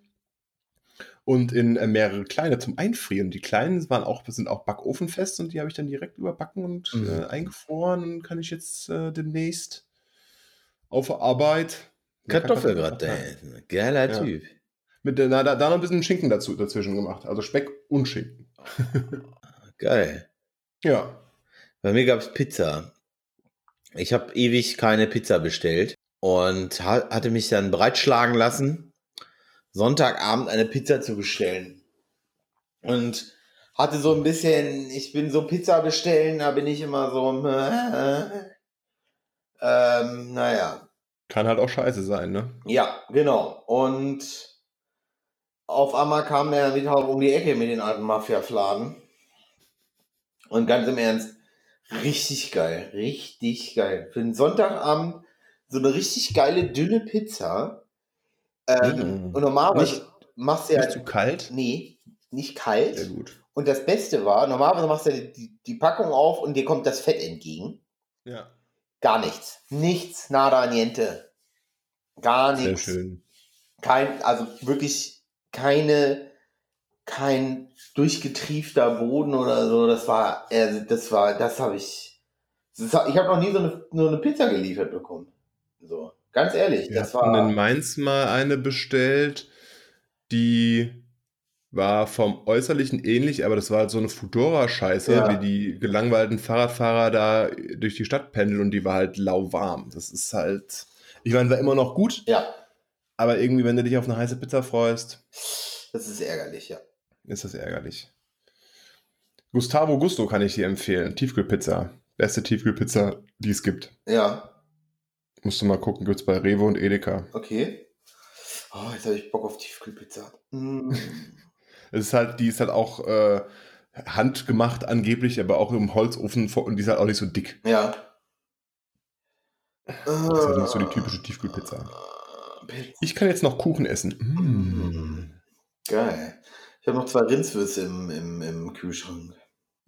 und in äh, mehrere kleine zum Einfrieren. Die kleinen waren auch, sind auch backofenfest und die habe ich dann direkt überbacken und Mhm. äh, eingefroren und kann ich jetzt äh, demnächst auf Arbeit Kartoffelgratin. Geiler Ja. Typ. Mit na, da, da noch ein bisschen Schinken dazu, dazwischen gemacht. Also Speck und Schinken. Geil. Ja. Bei mir gab es Pizza. Ich habe ewig keine Pizza bestellt und ha hatte mich dann breitschlagen lassen, Sonntagabend eine Pizza zu bestellen. Und hatte so ein bisschen, ich bin so Pizza bestellen, da bin ich immer so, äh, ähm, naja, Kann halt auch scheiße sein, ne? ja, genau. Und auf einmal kam er wieder um die Ecke mit den alten Mafia-Fladen. Und ganz im Ernst, richtig geil, richtig geil. Für einen Sonntagabend so eine richtig geile, dünne Pizza. Ähm, Mhm. Und normalerweise Nicht- machst du ja, Nicht zu kalt? nee, nicht kalt. Sehr gut. Und das Beste war, normalerweise machst du die, die Packung auf und dir kommt das Fett entgegen. Ja. Gar nichts. Nichts, nada, niente. Gar Sehr nichts. schön. kein, also wirklich keine, kein durchgetriefter Boden oder so. Das war, also das war, das habe ich, das hab, ich habe noch nie so eine, nur eine Pizza geliefert bekommen. So, ganz ehrlich, Wir das hatten in war, Mainz mal eine bestellt, die war vom Äußerlichen ähnlich, aber das war halt so eine Fudora-Scheiße, Ja. wie die gelangweilten Fahrradfahrer da durch die Stadt pendeln und die war halt lauwarm. Das ist halt, ich meine, war immer noch gut, ja, aber irgendwie, wenn du dich auf eine heiße Pizza freust, das ist ärgerlich, ja. Ist das ärgerlich. Gustavo Gusto kann ich dir empfehlen. Tiefkühlpizza. Beste Tiefkühlpizza, die es gibt. Ja, Musst du mal gucken, gibt's bei Rewe und Edeka. okay. Oh, jetzt habe ich Bock auf Tiefkühlpizza. Mm. Es ist halt, die ist halt auch äh, handgemacht angeblich, aber auch im Holzofen und die ist halt auch nicht so dick. Ja. Das ist halt nicht so die typische Tiefkühlpizza. Ich kann jetzt noch Kuchen essen. Mm. Geil. Ich habe noch zwei Rindswürste im, im, im Kühlschrank.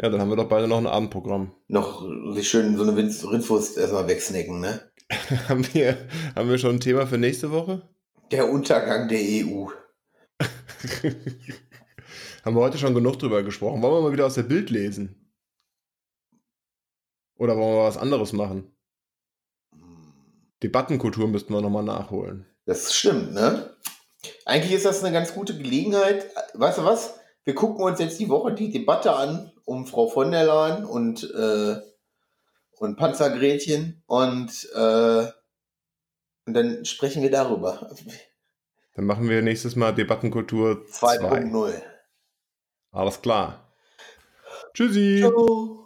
Ja, dann haben wir doch beide noch ein Abendprogramm. Noch sich schön so eine Rinds- Rindswurst erstmal wegsnacken, ne? haben, wir, haben wir schon ein Thema für nächste Woche? Der Untergang der EU. haben wir heute schon genug drüber gesprochen. Wollen wir mal wieder aus der Bild lesen? Oder wollen wir was anderes machen? Debattenkultur müssten wir nochmal nachholen. Das stimmt, ne? Eigentlich ist das eine ganz gute Gelegenheit. Weißt du was? Wir gucken uns jetzt die Woche die Debatte an um Frau von der Leyen und, äh, und Panzergretchen und, äh, und dann sprechen wir darüber. Dann machen wir nächstes Mal Debattenkultur 2. 2.0. Alles klar. Tschüssi. Ciao.